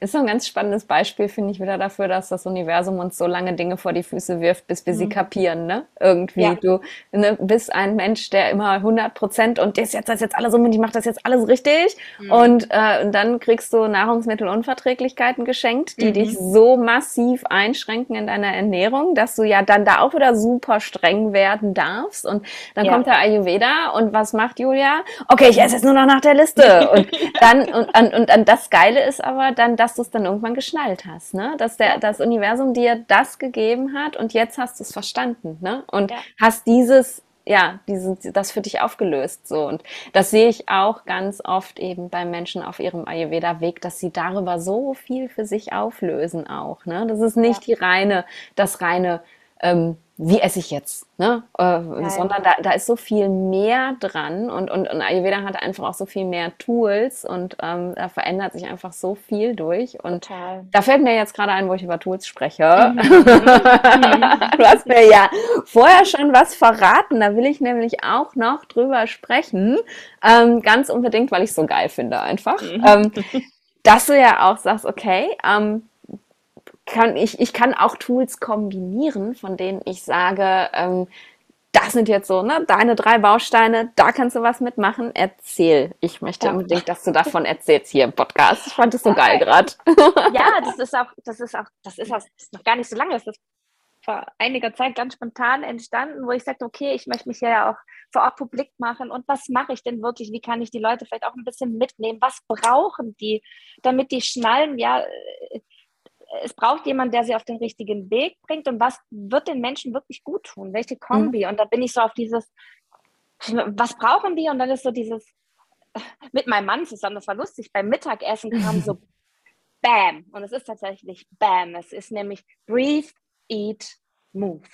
Ist so ein ganz spannendes Beispiel, finde ich, wieder dafür, dass das Universum uns so lange Dinge vor die Füße wirft, bis wir mhm. sie kapieren, ne? Irgendwie. Ja. Du ne, bist ein Mensch, der immer 100 Prozent und das jetzt, das jetzt alles um und ich mache das jetzt alles richtig. Mhm. Und, äh, und dann kriegst du Nahrungsmittelunverträglichkeiten geschenkt, die mhm. dich so massiv einschränken in deiner Ernährung, dass du ja dann da auch wieder super streng werden darfst. Und dann ja. kommt der Ayurveda und was macht Julia? Okay, ich esse jetzt nur noch nach der Liste. *laughs* und dann, und, und, und, und das Geile ist aber dann, dann, dass du es dann irgendwann geschnallt hast, ne? Dass der, das Universum dir das gegeben hat und jetzt hast du es verstanden, ne? Und ja. hast dieses, ja, diesen, das für dich aufgelöst, so. Und das sehe ich auch ganz oft eben bei Menschen auf ihrem Ayurveda-Weg, dass sie darüber so viel für sich auflösen auch, ne? Das ist nicht ja. die reine, das reine, ähm, wie esse ich jetzt, ne? Äh, sondern da, da ist so viel mehr dran und, und, und Ayurveda hat einfach auch so viel mehr Tools und ähm, da verändert sich einfach so viel durch. Und Total. da fällt mir jetzt gerade ein, wo ich über Tools spreche. Mhm. *laughs* *laughs* du hast mir ja vorher schon was verraten, da will ich nämlich auch noch drüber sprechen. Ähm, ganz unbedingt, weil ich es so geil finde einfach. Mhm. Ähm, dass du ja auch sagst, okay, ähm, kann ich, ich kann auch Tools kombinieren, von denen ich sage, ähm, das sind jetzt so, ne, deine drei Bausteine, da kannst du was mitmachen. Erzähl. Ich möchte ja. unbedingt, dass du davon erzählst hier im Podcast. Ich fand es so geil gerade. *laughs* Ja, das ist auch, das ist auch, das ist auch das ist noch gar nicht so lange. Das ist vor einiger Zeit ganz spontan entstanden, wo ich sagte, okay, ich möchte mich ja auch vor Ort publik machen und was mache ich denn wirklich? Wie kann ich die Leute vielleicht auch ein bisschen mitnehmen? Was brauchen die, damit die schnallen, ja, es braucht jemand, der sie auf den richtigen Weg bringt und was wird den Menschen wirklich gut tun? Welche Kombi? Mhm. Und da bin ich so auf dieses, was brauchen die? Und dann ist so dieses, mit meinem Mann zusammen, das war lustig, beim Mittagessen kam so *laughs* Bam. Und es ist tatsächlich Bam. Es ist nämlich Breathe, Eat, Move.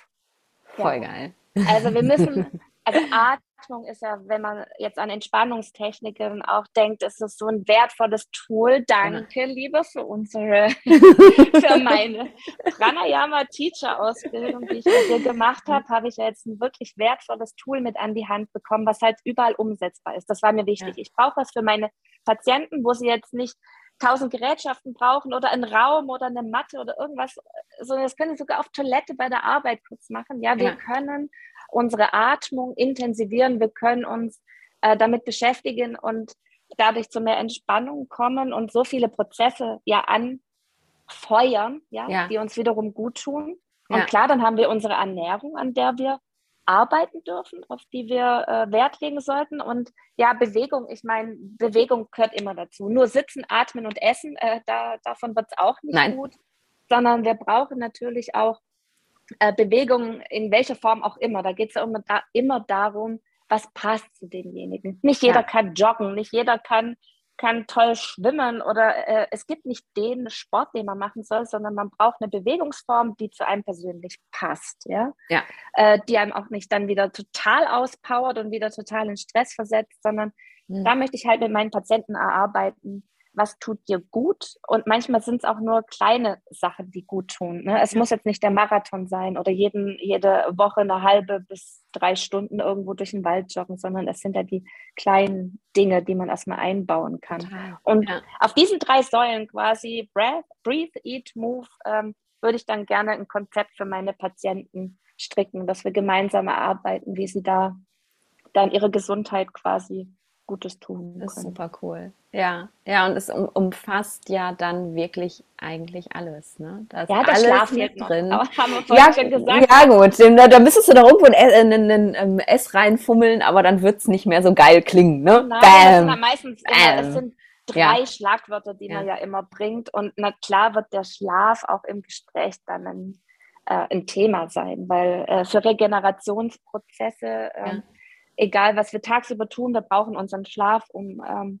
Voll ja. geil. Also wir müssen, also *laughs* Atmung ist ja, wenn man jetzt an Entspannungstechniken auch denkt, ist es so ein wertvolles Tool. Danke, ja. liebe, für unsere, *laughs* für meine Pranayama Teacher Ausbildung, die ich mit dir gemacht habe, habe ich ja jetzt ein wirklich wertvolles Tool mit an die Hand bekommen, was halt überall umsetzbar ist. Das war mir wichtig. Ja. Ich brauche was für meine Patienten, wo sie jetzt nicht tausend Gerätschaften brauchen oder einen Raum oder eine Matte oder irgendwas, sondern das können Sie sogar auf Toilette bei der Arbeit kurz machen. Ja, wir ja. können unsere Atmung intensivieren, wir können uns äh, damit beschäftigen und dadurch zu mehr Entspannung kommen und so viele Prozesse ja anfeuern, ja, ja. die uns wiederum gut tun. Und ja. klar, dann haben wir unsere Ernährung, an der wir arbeiten dürfen, auf die wir äh, Wert legen sollten. Und ja, Bewegung, ich meine, Bewegung gehört immer dazu. Nur sitzen, atmen und essen, äh, da, davon wird es auch nicht Nein. gut, sondern wir brauchen natürlich auch äh, Bewegung in welcher Form auch immer. Da geht es ja immer, da, immer darum, was passt zu demjenigen. Nicht jeder ja. kann joggen, nicht jeder kann kann toll schwimmen oder äh, es gibt nicht den Sport, den man machen soll, sondern man braucht eine Bewegungsform, die zu einem persönlich passt, ja, ja. Äh, die einem auch nicht dann wieder total auspowert und wieder total in Stress versetzt, sondern mhm. da möchte ich halt mit meinen Patienten erarbeiten, was tut dir gut? Und manchmal sind es auch nur kleine Sachen, die gut tun. Ne? Es ja. muss jetzt nicht der Marathon sein oder jeden, jede Woche eine halbe bis drei Stunden irgendwo durch den Wald joggen, sondern es sind ja die kleinen Dinge, die man erstmal einbauen kann. Total. Und ja. auf diesen drei Säulen quasi, Breath, Breathe, Eat, Move, ähm, würde ich dann gerne ein Konzept für meine Patienten stricken, dass wir gemeinsam erarbeiten, wie sie da dann ihre Gesundheit quasi Gutes tun Das ist super cool. Ja, ja, und es um, umfasst ja dann wirklich eigentlich alles. Ne? Da ist ja, alles Schlaf mit drin. Noch, haben wir ja, schon gesagt. ja, gut, da, da müsstest du doch irgendwo ein, ein, ein, ein S reinfummeln, aber dann wird es nicht mehr so geil klingen. Ne? Nein, Bam. Das meistens immer, es sind drei ja. Schlagwörter, die ja. man ja immer bringt. Und na klar wird der Schlaf auch im Gespräch dann ein, äh, ein Thema sein, weil äh, für Regenerationsprozesse äh, egal was wir tagsüber tun, wir brauchen unseren Schlaf, um ähm,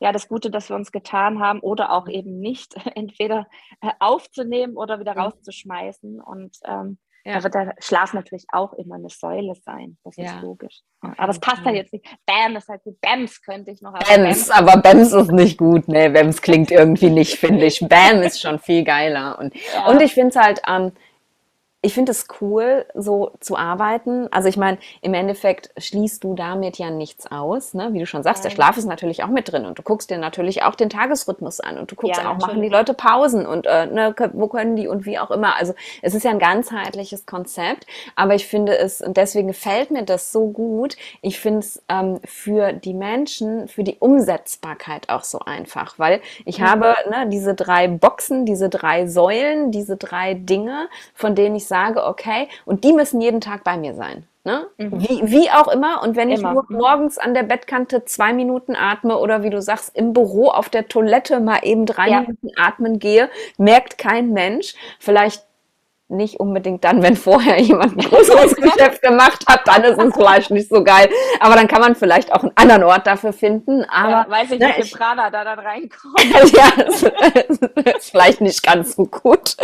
ja das Gute, das wir uns getan haben, oder auch eben nicht, *laughs* entweder äh, aufzunehmen oder wieder rauszuschmeißen. Und ähm, ja. da wird der Schlaf natürlich auch immer eine Säule sein. Das ja. ist logisch. Aber es passt halt jetzt nicht. Bam ist halt gut. Bams könnte ich noch. Aber Bams, Bams, aber Bams ist nicht gut. Nee, Bams klingt irgendwie nicht, finde ich. Bam ist schon viel geiler. Und, ja. und ich finde es halt, ähm, ich finde es cool, so zu arbeiten. Also ich meine, im Endeffekt schließt du damit ja nichts aus, ne? Wie du schon sagst, Nein. der Schlaf ist natürlich auch mit drin und du guckst dir natürlich auch den Tagesrhythmus an und du guckst ja, auch, machen die Leute Pausen und äh, ne, wo können die und wie auch immer. Also es ist ja ein ganzheitliches Konzept, aber ich finde es, und deswegen gefällt mir das so gut, ich finde es ähm, für die Menschen, für die Umsetzbarkeit auch so einfach, weil ich mhm. habe ne, diese drei Boxen, diese drei Säulen, diese drei Dinge, von denen ich sage, okay, und die müssen jeden Tag bei mir sein. Ne? Mhm. Wie, wie auch immer. Und wenn immer. ich nur morgens an der Bettkante zwei Minuten atme oder wie du sagst, im Büro auf der Toilette mal eben drei ja. Minuten atmen gehe, merkt kein Mensch. Vielleicht nicht unbedingt dann, wenn vorher jemand ein größeres *laughs* Geschäft gemacht hat, dann ist es vielleicht nicht so geil. Aber dann kann man vielleicht auch einen anderen Ort dafür finden. Aber ja, weiß ich, wie viel Prana da dann reinkommt. *laughs* ja, das ist vielleicht nicht ganz so gut.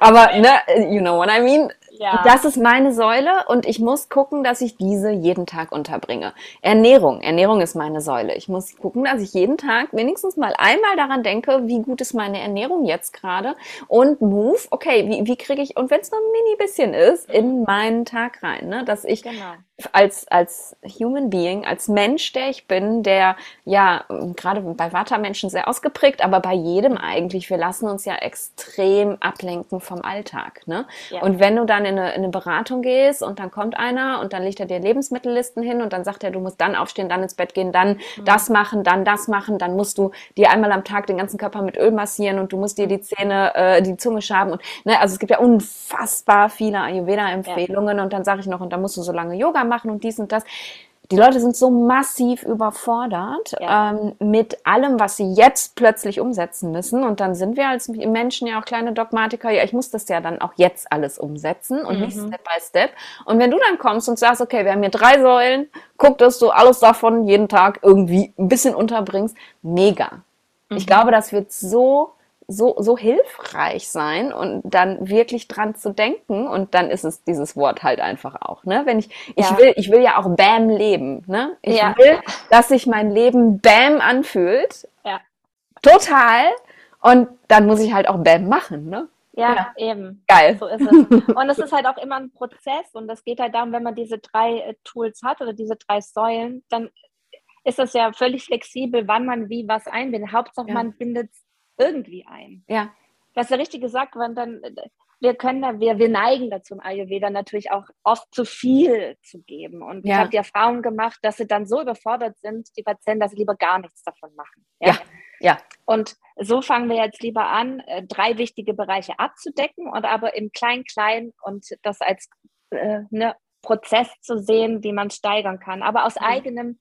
Aber ne, you know what I mean. Ja. Das ist meine Säule und ich muss gucken, dass ich diese jeden Tag unterbringe. Ernährung. Ernährung ist meine Säule. Ich muss gucken, dass ich jeden Tag wenigstens mal einmal daran denke, wie gut ist meine Ernährung jetzt gerade und move, okay, wie, wie kriege ich, und wenn es nur ein mini bisschen ist, in meinen Tag rein, ne? dass ich genau als, als Human Being, als Mensch, der ich bin, der ja gerade bei Vata-Menschen sehr ausgeprägt, aber bei jedem eigentlich, wir lassen uns ja extrem ablenken vom Alltag. Ne? Ja. Und wenn du dann in eine, in eine Beratung gehst und dann kommt einer und dann legt er dir Lebensmittellisten hin und dann sagt er, du musst dann aufstehen, dann ins Bett gehen, dann mhm. das machen, dann das machen, dann musst du dir einmal am Tag den ganzen Körper mit Öl massieren und du musst dir die Zähne, äh, die Zunge schaben und ne, also es gibt ja unfassbar viele Ayurveda-Empfehlungen ja. und dann sage ich noch, und dann musst du so lange Yoga machen und dies und das. die Leute sind so massiv überfordert ja. ähm, mit allem, was sie jetzt plötzlich umsetzen müssen. Und dann sind wir als Menschen ja auch kleine Dogmatiker. Ja, ich muss das ja dann auch jetzt alles umsetzen und mhm. nicht Step by Step. Und wenn du dann kommst und sagst, okay, wir haben hier drei Säulen, guck, dass du alles davon jeden Tag irgendwie ein bisschen unterbringst, mega. Mhm. Ich glaube, das wird so so, so hilfreich sein und dann wirklich dran zu denken. Und dann ist es dieses Wort halt einfach auch. Ne? Wenn ich, ich ja. will, ich will ja auch Bam leben. Ne? Ich ja. will, dass sich mein Leben Bam anfühlt. Ja. Total. Und dann muss ich halt auch Bam machen. Ne? Ja, ja, eben. Geil. So ist es. Und es ist halt auch immer ein Prozess und es geht halt darum, wenn man diese drei äh, Tools hat oder diese drei Säulen, dann ist es ja völlig flexibel, wann man wie was einbindet. Hauptsache, ja. man bindet irgendwie ein. Ja. Du hast ja richtig gesagt, weil dann, wir können da, wir, wir neigen dazu im Ayurveda natürlich auch oft zu viel zu geben. Und ja. ich habe die Erfahrung gemacht, dass sie dann so überfordert sind, die Patienten, dass sie lieber gar nichts davon machen. Ja. ja. ja. Und so fangen wir jetzt lieber an, äh, drei wichtige Bereiche abzudecken und aber im Klein-Klein und das als äh, ne, Prozess zu sehen, wie man steigern kann. Aber aus mhm. eigenem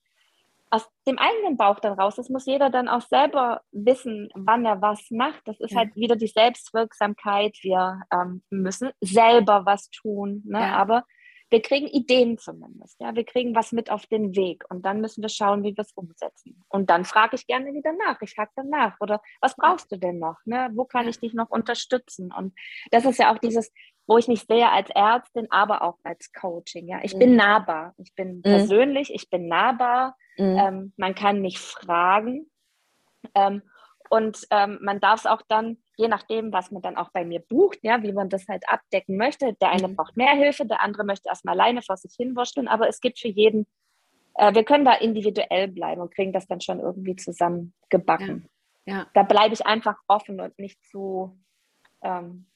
aus dem eigenen Bauch dann raus. Das muss jeder dann auch selber wissen, wann er was macht. Das ist ja. halt wieder die Selbstwirksamkeit. Wir ähm, müssen selber was tun. Ne? Ja. Aber wir kriegen Ideen zumindest. Ja, wir kriegen was mit auf den Weg und dann müssen wir schauen, wie wir es umsetzen. Und dann frage ich gerne wieder nach. Ich hake dann nach. Oder was brauchst du denn noch? Ne? Wo kann ich dich noch unterstützen? Und das ist ja auch dieses, wo ich mich sehe als Ärztin, aber auch als Coaching. Ja, ich mhm. bin nahbar. Ich bin mhm. persönlich, ich bin nahbar. Mhm. Ähm, man kann mich fragen. Ähm, und ähm, man darf es auch dann, je nachdem, was man dann auch bei mir bucht, ja, wie man das halt abdecken möchte. Der eine mhm. braucht mehr Hilfe, der andere möchte erstmal alleine vor sich hinwurschteln, aber es gibt für jeden, äh, wir können da individuell bleiben und kriegen das dann schon irgendwie zusammengebacken. Ja. ja. Da bleibe ich einfach offen und nicht zu, ähm,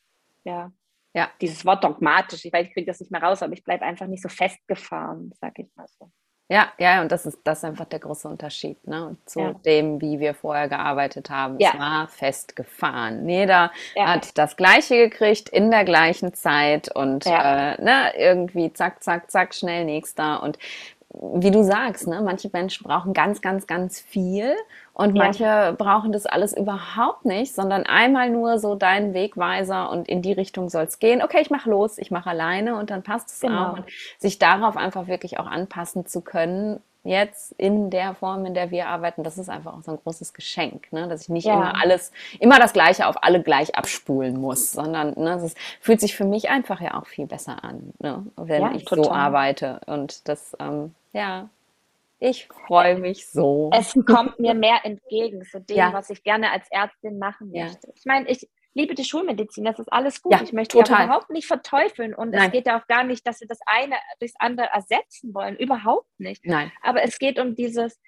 ja, ja, dieses Wort dogmatisch, ich weiß, ich kriege das nicht mehr raus, aber ich bleibe einfach nicht so festgefahren, sag ich mal so. Ja, ja, und das ist, das ist einfach der große Unterschied ne? zu ja. dem, wie wir vorher gearbeitet haben. Ja. Es war festgefahren. Jeder ja. hat das Gleiche gekriegt in der gleichen Zeit und äh, ne, irgendwie zack, zack, zack, schnell nächster. Und wie du sagst, ne, manche Menschen brauchen ganz, ganz, ganz viel und ja. manche brauchen das alles überhaupt nicht, sondern einmal nur so deinen Wegweiser und in die Richtung soll es gehen. Okay, ich mache los, ich mache alleine und dann passt es genau. auch. Und sich darauf einfach wirklich auch anpassen zu können, jetzt in der Form, in der wir arbeiten, das ist einfach auch so ein großes Geschenk, ne? dass ich nicht ja. immer alles, immer das Gleiche auf alle gleich abspulen muss, sondern ne, es fühlt sich für mich einfach ja auch viel besser an, ne? wenn ja, ich total. so arbeite. Und das, ähm, ja, ich freue mich so. Es kommt mir mehr entgegen zu dem, ja. was ich gerne als Ärztin machen möchte. Ja. Ich meine, ich liebe die Schulmedizin, das ist alles gut. Ja, ich möchte total. überhaupt nicht verteufeln und Nein. es geht ja auch gar nicht, dass wir das eine durchs andere ersetzen wollen. Überhaupt nicht. Nein. Aber es geht um dieses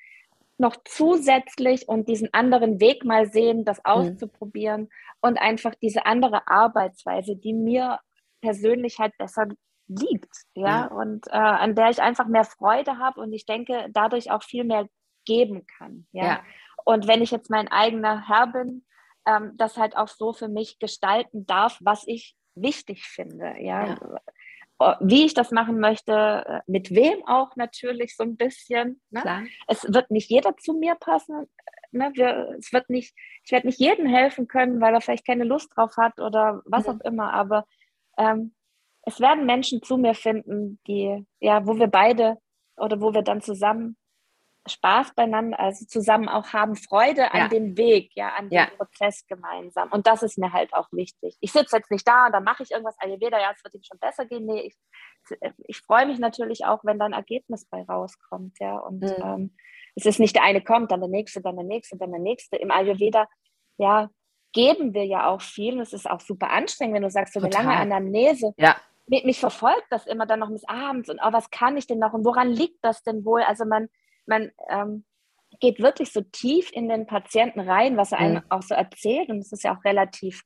noch zusätzlich und diesen anderen Weg mal sehen, das mhm. auszuprobieren mhm. und einfach diese andere Arbeitsweise, die mir persönlich halt besser liegt, ja, ja. und äh, an der ich einfach mehr Freude habe und ich denke, dadurch auch viel mehr geben kann, ja. ja. Und wenn ich jetzt mein eigener Herr bin, ähm, das halt auch so für mich gestalten darf, was ich wichtig finde, ja. ja. Wie ich das machen möchte, äh, mit wem auch natürlich so ein bisschen. Ne? Es wird nicht jeder zu mir passen. Ne? Wir, es wird nicht, ich werde nicht jedem helfen können, weil er vielleicht keine Lust drauf hat oder was mhm. auch immer, aber ähm, es werden Menschen zu mir finden, die, ja, wo wir beide oder wo wir dann zusammen Spaß beieinander, also zusammen auch haben, Freude an ja. dem Weg, ja, an dem ja. Prozess gemeinsam. Und das ist mir halt auch wichtig. Ich sitze jetzt nicht da und dann mache ich irgendwas, Ayurveda, ja, es wird ihm schon besser gehen. Nee, ich, ich freue mich natürlich auch, wenn dann ein Ergebnis bei rauskommt, ja. Und mhm. ähm, es ist nicht der eine kommt, dann der nächste, dann der nächste, dann der nächste. Im Ayurveda, ja, geben wir ja auch viel. Und es ist auch super anstrengend, wenn du sagst, so Total. eine lange Anamnese. Ja mich verfolgt das immer dann noch bis abends und oh, was kann ich denn noch und woran liegt das denn wohl? Also man, man ähm, geht wirklich so tief in den Patienten rein, was er einem mhm. auch so erzählt und es ist ja auch relativ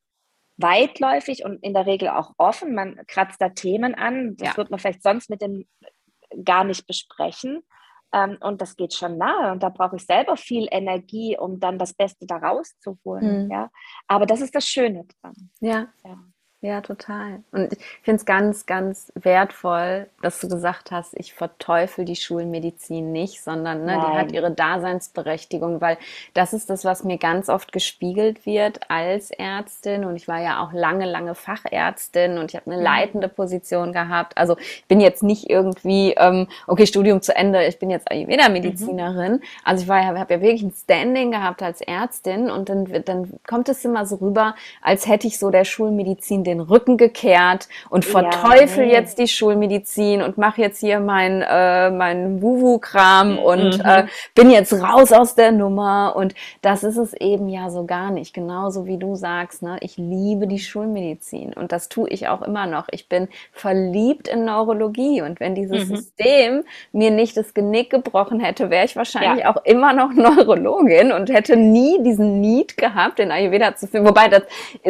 weitläufig und in der Regel auch offen. Man kratzt da Themen an, das ja. wird man vielleicht sonst mit dem gar nicht besprechen. Ähm, und das geht schon nahe und da brauche ich selber viel Energie, um dann das Beste da rauszuholen. Mhm. Ja? Aber das ist das Schöne dran. Ja. ja. Ja, total. Und ich finde es ganz, ganz wertvoll, dass du gesagt hast, ich verteufel die Schulmedizin nicht, sondern ne, die hat ihre Daseinsberechtigung, weil das ist das, was mir ganz oft gespiegelt wird als Ärztin. Und ich war ja auch lange, lange Fachärztin und ich habe eine mhm. leitende Position gehabt. Also ich bin jetzt nicht irgendwie, ähm, okay, Studium zu Ende, ich bin jetzt Ayurveda-Medizinerin. Mhm. Also ich war ja, habe ja wirklich ein Standing gehabt als Ärztin und dann, dann kommt es immer so rüber, als hätte ich so der Schulmedizin den Rücken gekehrt und verteufel ja, nee. jetzt die Schulmedizin und mache jetzt hier mein, äh, mein Wuwu-Kram mhm. und äh, bin jetzt raus aus der Nummer. Und das ist es eben ja so gar nicht. Genauso wie du sagst, ne? ich liebe die Schulmedizin und das tue ich auch immer noch. Ich bin verliebt in Neurologie und wenn dieses mhm. System mir nicht das Genick gebrochen hätte, wäre ich wahrscheinlich ja. auch immer noch *laughs* Neurologin und hätte nie diesen Need gehabt, den Ayurveda zu führen. Wobei das,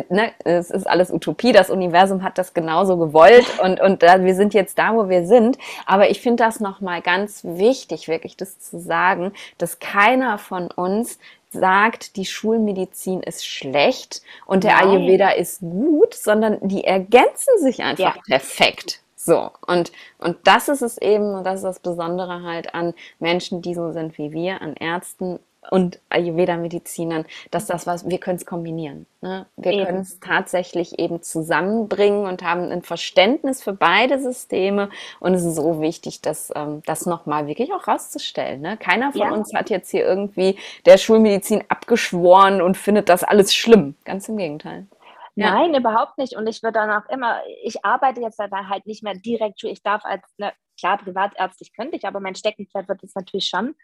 ne, es ist alles Utopie Utopie, das Universum hat das genauso gewollt *laughs* und, und da, wir sind jetzt da, wo wir sind. Aber ich finde das nochmal ganz wichtig, wirklich das zu sagen, dass keiner von uns sagt, die Schulmedizin ist schlecht und der Nein. Ayurveda ist gut, sondern die ergänzen sich einfach ja. perfekt. So, und, und das ist es eben, und das ist das Besondere halt an Menschen, die so sind wie wir, an Ärzten und Ayurveda-Medizinern, dass das was, wir können es kombinieren. Ne? Wir können es tatsächlich eben zusammenbringen und haben ein Verständnis für beide Systeme. Und es ist so wichtig, dass, ähm, das nochmal wirklich auch rauszustellen. Ne? Keiner von ja. uns hat jetzt hier irgendwie der Schulmedizin abgeschworen und findet das alles schlimm. Ganz im Gegenteil. Ja. Nein, überhaupt nicht. Und ich würde dann auch immer, ich arbeite jetzt halt nicht mehr direkt, ich darf als, ne, klar, privatärztlich könnte ich, aber mein Steckenpferd wird es natürlich schon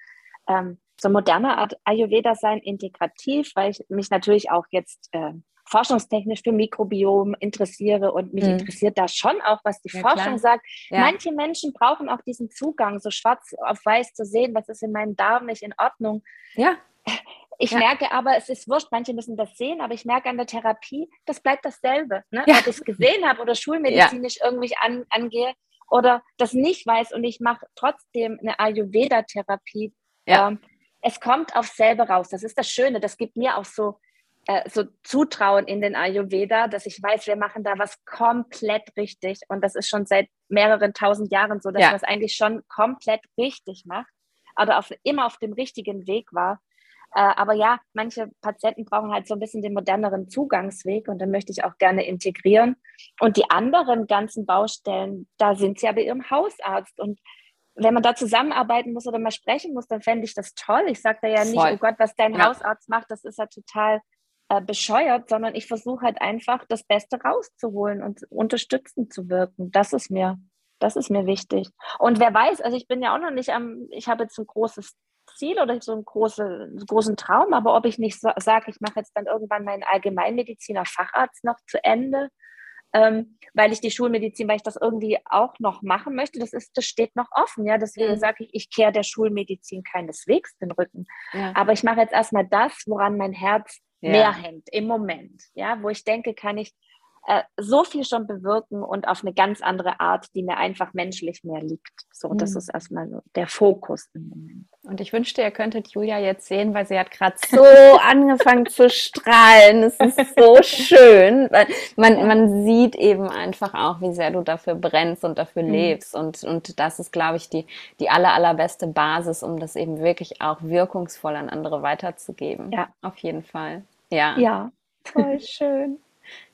ähm, so moderne Art Ayurveda sein, integrativ, weil ich mich natürlich auch jetzt äh, forschungstechnisch für Mikrobiom interessiere und mich mhm. interessiert da schon auch, was die ja, Forschung klar. sagt. Ja. Manche Menschen brauchen auch diesen Zugang, so schwarz auf weiß zu sehen, was ist in meinem Darm nicht in Ordnung. Ja. Ich ja. merke aber, es ist wurscht, manche müssen das sehen, aber ich merke an der Therapie, das bleibt dasselbe. Ne? Ja. Ob ich es gesehen habe oder schulmedizinisch irgendwie an, angehe oder das nicht weiß und ich mache trotzdem eine Ayurveda-Therapie, ja. Ähm, es kommt auf selber raus. Das ist das Schöne. Das gibt mir auch so, äh, so Zutrauen in den Ayurveda, dass ich weiß, wir machen da was komplett richtig. Und das ist schon seit mehreren tausend Jahren so, dass ja. man es eigentlich schon komplett richtig macht, oder auf, immer auf dem richtigen Weg war. Äh, aber ja, manche Patienten brauchen halt so ein bisschen den moderneren Zugangsweg und dann möchte ich auch gerne integrieren. Und die anderen ganzen Baustellen, da sind sie ja bei ihrem Hausarzt und wenn man da zusammenarbeiten muss oder mal sprechen muss, dann fände ich das toll. Ich sage da ja nicht, Voll. oh Gott, was dein ja. Hausarzt macht, das ist ja total äh, bescheuert, sondern ich versuche halt einfach das Beste rauszuholen und unterstützend zu wirken. Das ist mir, das ist mir wichtig. Und wer weiß, also ich bin ja auch noch nicht am, ich habe jetzt ein großes Ziel oder so einen großen, großen Traum, aber ob ich nicht so, sage, ich mache jetzt dann irgendwann meinen Allgemeinmediziner Facharzt noch zu Ende, ähm, weil ich die Schulmedizin, weil ich das irgendwie auch noch machen möchte, das ist, das steht noch offen. Ja, deswegen mhm. sage ich, ich kehre der Schulmedizin keineswegs den Rücken. Ja. Aber ich mache jetzt erstmal das, woran mein Herz ja. mehr hängt im Moment. Ja, wo ich denke, kann ich äh, so viel schon bewirken und auf eine ganz andere Art, die mir einfach menschlich mehr liegt. So, mhm. das ist erstmal so der Fokus im Moment. Und ich wünschte, ihr könntet Julia jetzt sehen, weil sie hat gerade so *laughs* angefangen zu strahlen. Es ist so schön. Man, man sieht eben einfach auch, wie sehr du dafür brennst und dafür mhm. lebst. Und, und das ist, glaube ich, die, die aller, allerbeste Basis, um das eben wirklich auch wirkungsvoll an andere weiterzugeben. Ja. Auf jeden Fall. Ja. Ja, *laughs* voll schön.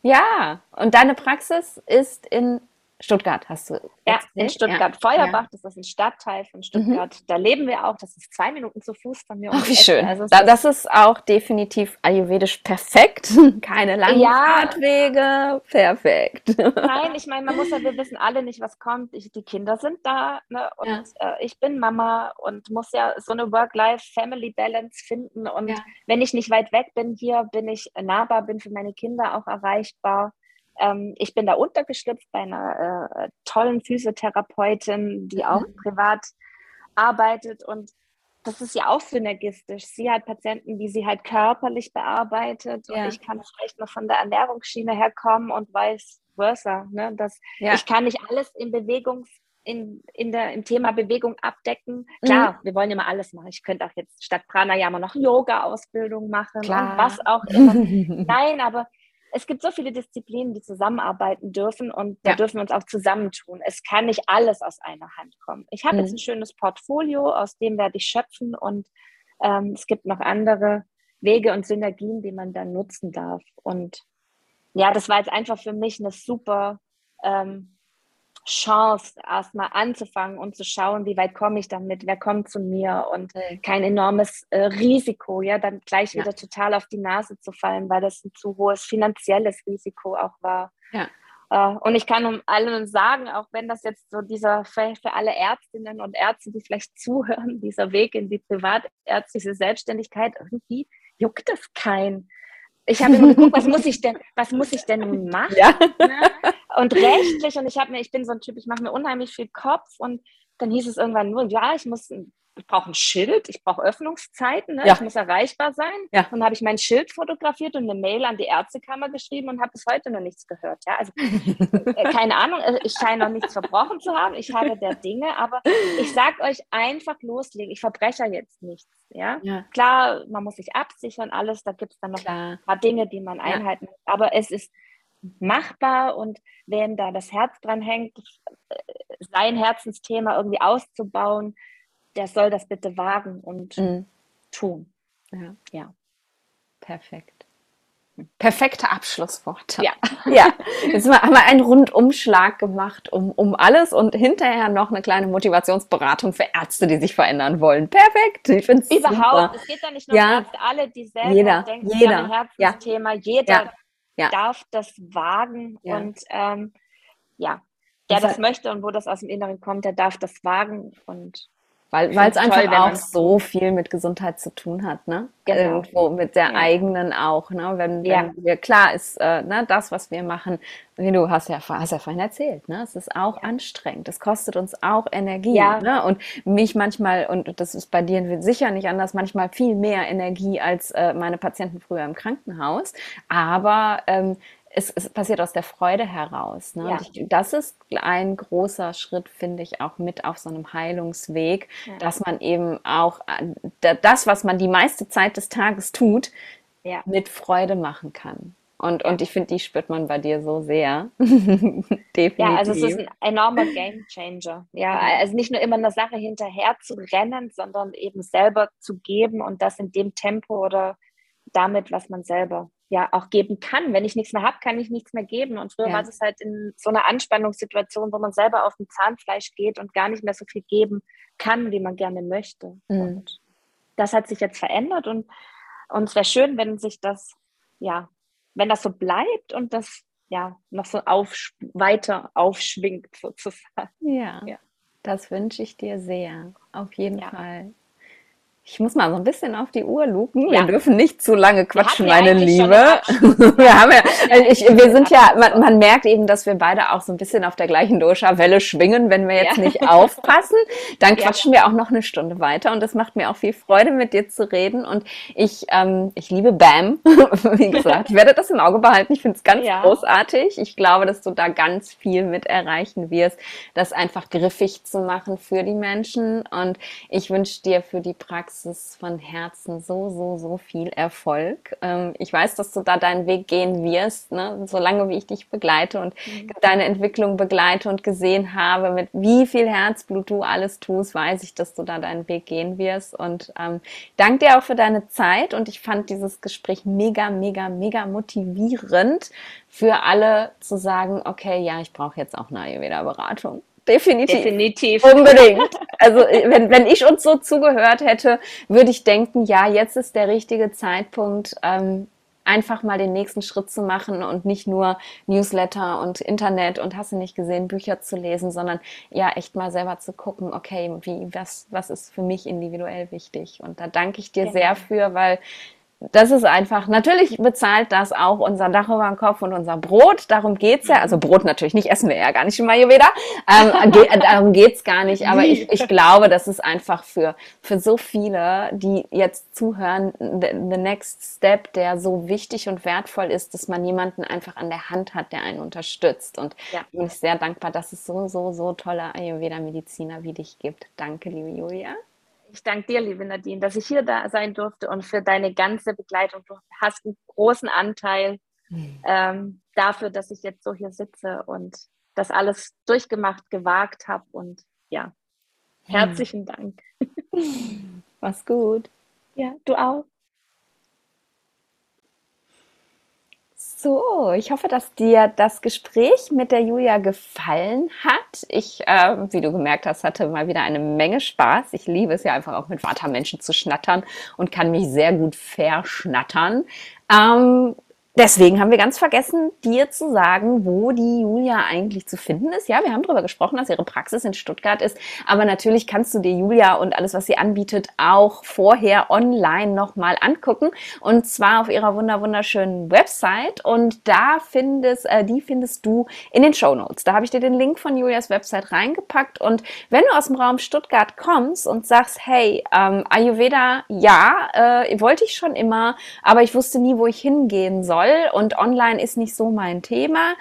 Ja, und deine Praxis ist in Stuttgart, hast du. Ja, in Stuttgart. Ja. Feuerbach, das ist ein Stadtteil von Stuttgart. Mhm. Da leben wir auch. Das ist zwei Minuten zu Fuß von mir. Ach, wie schön. Also da, das ist auch definitiv ayurvedisch perfekt. *laughs* Keine langen ja. Fahrtwege. Perfekt. Nein, ich meine, man muss ja, wir wissen alle nicht, was kommt. Ich, die Kinder sind da ne? und ja. äh, ich bin Mama und muss ja so eine Work-Life-Family-Balance finden. Und wenn ich nicht weit weg bin hier, bin ich nahbar, bin für meine Kinder auch erreichbar. Ähm, ich bin da untergeschlüpft bei einer äh, tollen Physiotherapeutin, die auch mhm. privat arbeitet und das ist ja auch synergistisch. Sie hat Patienten, die sie halt körperlich bearbeitet ja. und ich kann vielleicht noch von der Ernährungsschiene herkommen und vice versa. Ne? Das, ja. Ich kann nicht alles in Bewegung in, in der, im Thema Bewegung abdecken. Klar, mhm. wir wollen immer alles machen. Ich könnte auch jetzt statt Pranayama noch Yoga-Ausbildung machen Klar. und was auch immer. *laughs* Nein, aber es gibt so viele Disziplinen, die zusammenarbeiten dürfen und da dürfen wir uns auch zusammentun. Es kann nicht alles aus einer Hand kommen. Ich habe mhm. jetzt ein schönes Portfolio, aus dem werde ich schöpfen und ähm, es gibt noch andere Wege und Synergien, die man dann nutzen darf. Und ja, das war jetzt einfach für mich eine super ähm, Chance, erstmal anzufangen und zu schauen, wie weit komme ich damit, wer kommt zu mir und kein enormes äh, Risiko, ja, dann gleich ja. wieder total auf die Nase zu fallen, weil das ein zu hohes finanzielles Risiko auch war. Ja. Äh, und ich kann um allen sagen, auch wenn das jetzt so dieser für, für alle Ärztinnen und Ärzte, die vielleicht zuhören, dieser Weg in die privatärztliche Selbstständigkeit, irgendwie juckt das kein. Ich habe immer geguckt, was muss ich denn, was muss ich denn machen? Ja. Ne? Und rechtlich, und ich habe mir, ich bin so ein Typ, ich mache mir unheimlich viel Kopf und dann hieß es irgendwann nur, ja, ich muss ich brauche ein Schild, ich brauche Öffnungszeiten, ne? ja. ich muss erreichbar sein. Ja. Und habe ich mein Schild fotografiert und eine Mail an die Ärztekammer geschrieben und habe bis heute noch nichts gehört. Ja? Also äh, *laughs* keine Ahnung, äh, ich scheine noch nichts verbrochen zu haben. Ich habe der Dinge, aber ich sage euch einfach loslegen. Ich verbreche jetzt nichts. Ja? ja? Klar, man muss sich absichern, alles, da gibt es dann noch Klar. ein paar Dinge, die man einhalten muss. Aber es ist machbar und wem da das Herz dran hängt, äh, sein Herzensthema irgendwie auszubauen, der soll das bitte wagen und mhm. tun. Ja. ja. Perfekt. Perfekte Abschlussworte. Ja. *laughs* ja. Jetzt haben wir einen Rundumschlag gemacht um, um alles und hinterher noch eine kleine Motivationsberatung für Ärzte, die sich verändern wollen. Perfekt. Ich finde es Überhaupt. Super. Es geht ja nicht nur ja. um Ärzte, alle, die selber jeder, denken, jeder. ein Herzensthema. Ja. Jeder ja. darf das wagen und ähm, ja, der das, das möchte und wo das aus dem Inneren kommt, der darf das wagen und weil es einfach toll, auch so viel mit Gesundheit zu tun hat, ne? Genau. Irgendwo mit der ja. eigenen auch, ne? Wenn, wenn ja. wir, klar ist, äh, ne, das, was wir machen, wie du hast ja, hast ja vorhin erzählt, ne? Es ist auch ja. anstrengend. Es kostet uns auch Energie, ja. ne? Und mich manchmal, und das ist bei dir sicher nicht anders, manchmal viel mehr Energie als äh, meine Patienten früher im Krankenhaus. Aber ähm, es, es, passiert aus der Freude heraus. Ne? Ja. Ich, das ist ein großer Schritt, finde ich, auch mit auf so einem Heilungsweg, ja. dass man eben auch äh, das, was man die meiste Zeit des Tages tut, ja. mit Freude machen kann. Und, und ich finde, die spürt man bei dir so sehr. Definitiv. *laughs* Ja, also es ist ein enormer Game Changer. Ja, also nicht nur immer einer Sache hinterher zu rennen, sondern eben selber zu geben und das in dem Tempo oder damit, was man selber ja auch geben kann. Wenn ich nichts mehr habe, kann ich nichts mehr geben. Und früher ja. war es halt in so einer Anspannungssituation, wo man selber auf dem Zahnfleisch geht und gar nicht mehr so viel geben kann, wie man gerne möchte. Mhm. Und das hat sich jetzt verändert und, und es wäre schön, wenn sich das, ja, wenn das so bleibt und das ja noch so auf, weiter aufschwingt *laughs* sozusagen. Ja, ja. das wünsche ich dir sehr. Auf jeden ja. Fall. Ich muss mal so ein bisschen auf die Uhr lupen. Wir dürfen nicht zu lange quatschen, meine Liebe. *laughs* wir haben ja, ich, wir sind ja, *laughs* man, man, merkt eben, dass wir beide auch so ein bisschen auf der gleichen Dosha-Welle schwingen, wenn wir jetzt ja. nicht aufpassen. Dann quatschen ja. wir auch noch eine Stunde weiter und das macht mir auch viel Freude, mit dir zu reden. Und ich, ähm, ich liebe BAM, *laughs* wie gesagt. Ich werde das im Auge behalten. Ich finde es ganz ja. großartig. Ich glaube, dass du da ganz viel mit erreichen wirst, das einfach griffig zu machen für die Menschen. Und ich wünsche dir für die Praxis Praxis von Herzen so, so, so viel Erfolg. Ähm, ich weiß, dass du da deinen Weg gehen wirst, ne? solange wie ich dich begleite und mhm. deine Entwicklung begleite und gesehen habe, mit wie viel Herzblut du alles tust, weiß ich, dass du da deinen Weg gehen wirst. Und ähm, danke dir auch für deine Zeit und ich fand dieses Gespräch mega, mega, mega motivierend für alle zu sagen, okay, ja, ich brauche jetzt auch eine Ayurveda-Beratung. Definitiv. Definitiv. Unbedingt. *laughs* Also wenn, wenn ich uns so zugehört hätte, würde ich denken, ja, jetzt ist der richtige Zeitpunkt, ähm, einfach mal den nächsten Schritt zu machen und nicht nur Newsletter und Internet und hast du nicht gesehen, Bücher zu lesen, sondern ja, echt mal selber zu gucken, okay, wie, was, was ist für mich individuell wichtig? Und da danke ich dir genau. sehr für, weil das ist einfach, natürlich bezahlt das auch unser Dach über den Kopf und unser Brot. Darum geht's ja. Also Brot natürlich nicht, essen wir ja gar nicht im Ayurveda. Ähm, ge darum geht's gar nicht. Aber ich, ich glaube, das ist einfach für, für so viele, die jetzt zuhören, the, the next step, der so wichtig und wertvoll ist, dass man jemanden einfach an der Hand hat, der einen unterstützt. Und ja. bin ich sehr dankbar, dass es so, so, so tolle Ayurveda-Mediziner wie dich gibt. Danke, liebe Julia. Ich danke dir, liebe Nadine, dass ich hier da sein durfte und für deine ganze Begleitung. Du hast einen großen Anteil mhm. ähm, dafür, dass ich jetzt so hier sitze und das alles durchgemacht, gewagt habe. Und ja, hm. herzlichen Dank. Mach's gut. Ja, du auch. So, ich hoffe, dass dir das Gespräch mit der Julia gefallen hat. Ich, äh, wie du gemerkt hast, hatte mal wieder eine Menge Spaß. Ich liebe es ja einfach auch mit Watermenschen zu schnattern und kann mich sehr gut verschnattern. Ähm, Deswegen haben wir ganz vergessen, dir zu sagen, wo die Julia eigentlich zu finden ist. Ja, wir haben darüber gesprochen, dass ihre Praxis in Stuttgart ist. Aber natürlich kannst du dir Julia und alles, was sie anbietet, auch vorher online nochmal angucken. Und zwar auf ihrer wunder wunderschönen Website. Und da findest, äh, die findest du in den Show Notes. Da habe ich dir den Link von Julias Website reingepackt. Und wenn du aus dem Raum Stuttgart kommst und sagst, hey, ähm, Ayurveda, ja, äh, wollte ich schon immer, aber ich wusste nie, wo ich hingehen soll soll und online ist nicht so mein Thema,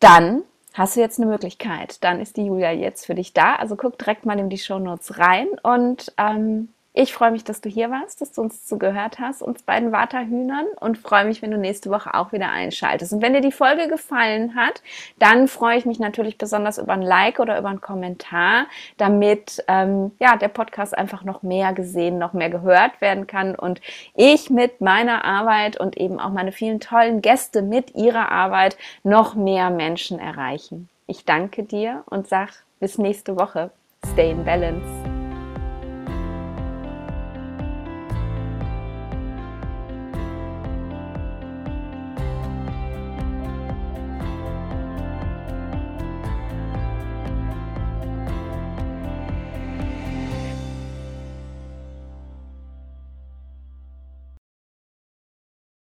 dann hast du jetzt eine Möglichkeit. Dann ist die Julia jetzt für dich da. Also guck direkt mal in die Show Notes rein und ähm, ich freue mich, dass du hier warst, dass du uns zugehört hast, uns beiden Waterhühnern und freue mich, wenn du nächste Woche auch wieder einschaltest. Und wenn dir die Folge gefallen hat, dann freue ich mich natürlich besonders über ein Like oder über einen Kommentar, damit ähm, ja der Podcast einfach noch mehr gesehen, noch mehr gehört werden kann und ich mit meiner Arbeit und eben auch meine vielen tollen Gäste mit ihrer Arbeit noch mehr Menschen erreichen. Ich danke dir und sag bis nächste Woche. Stay in Balance.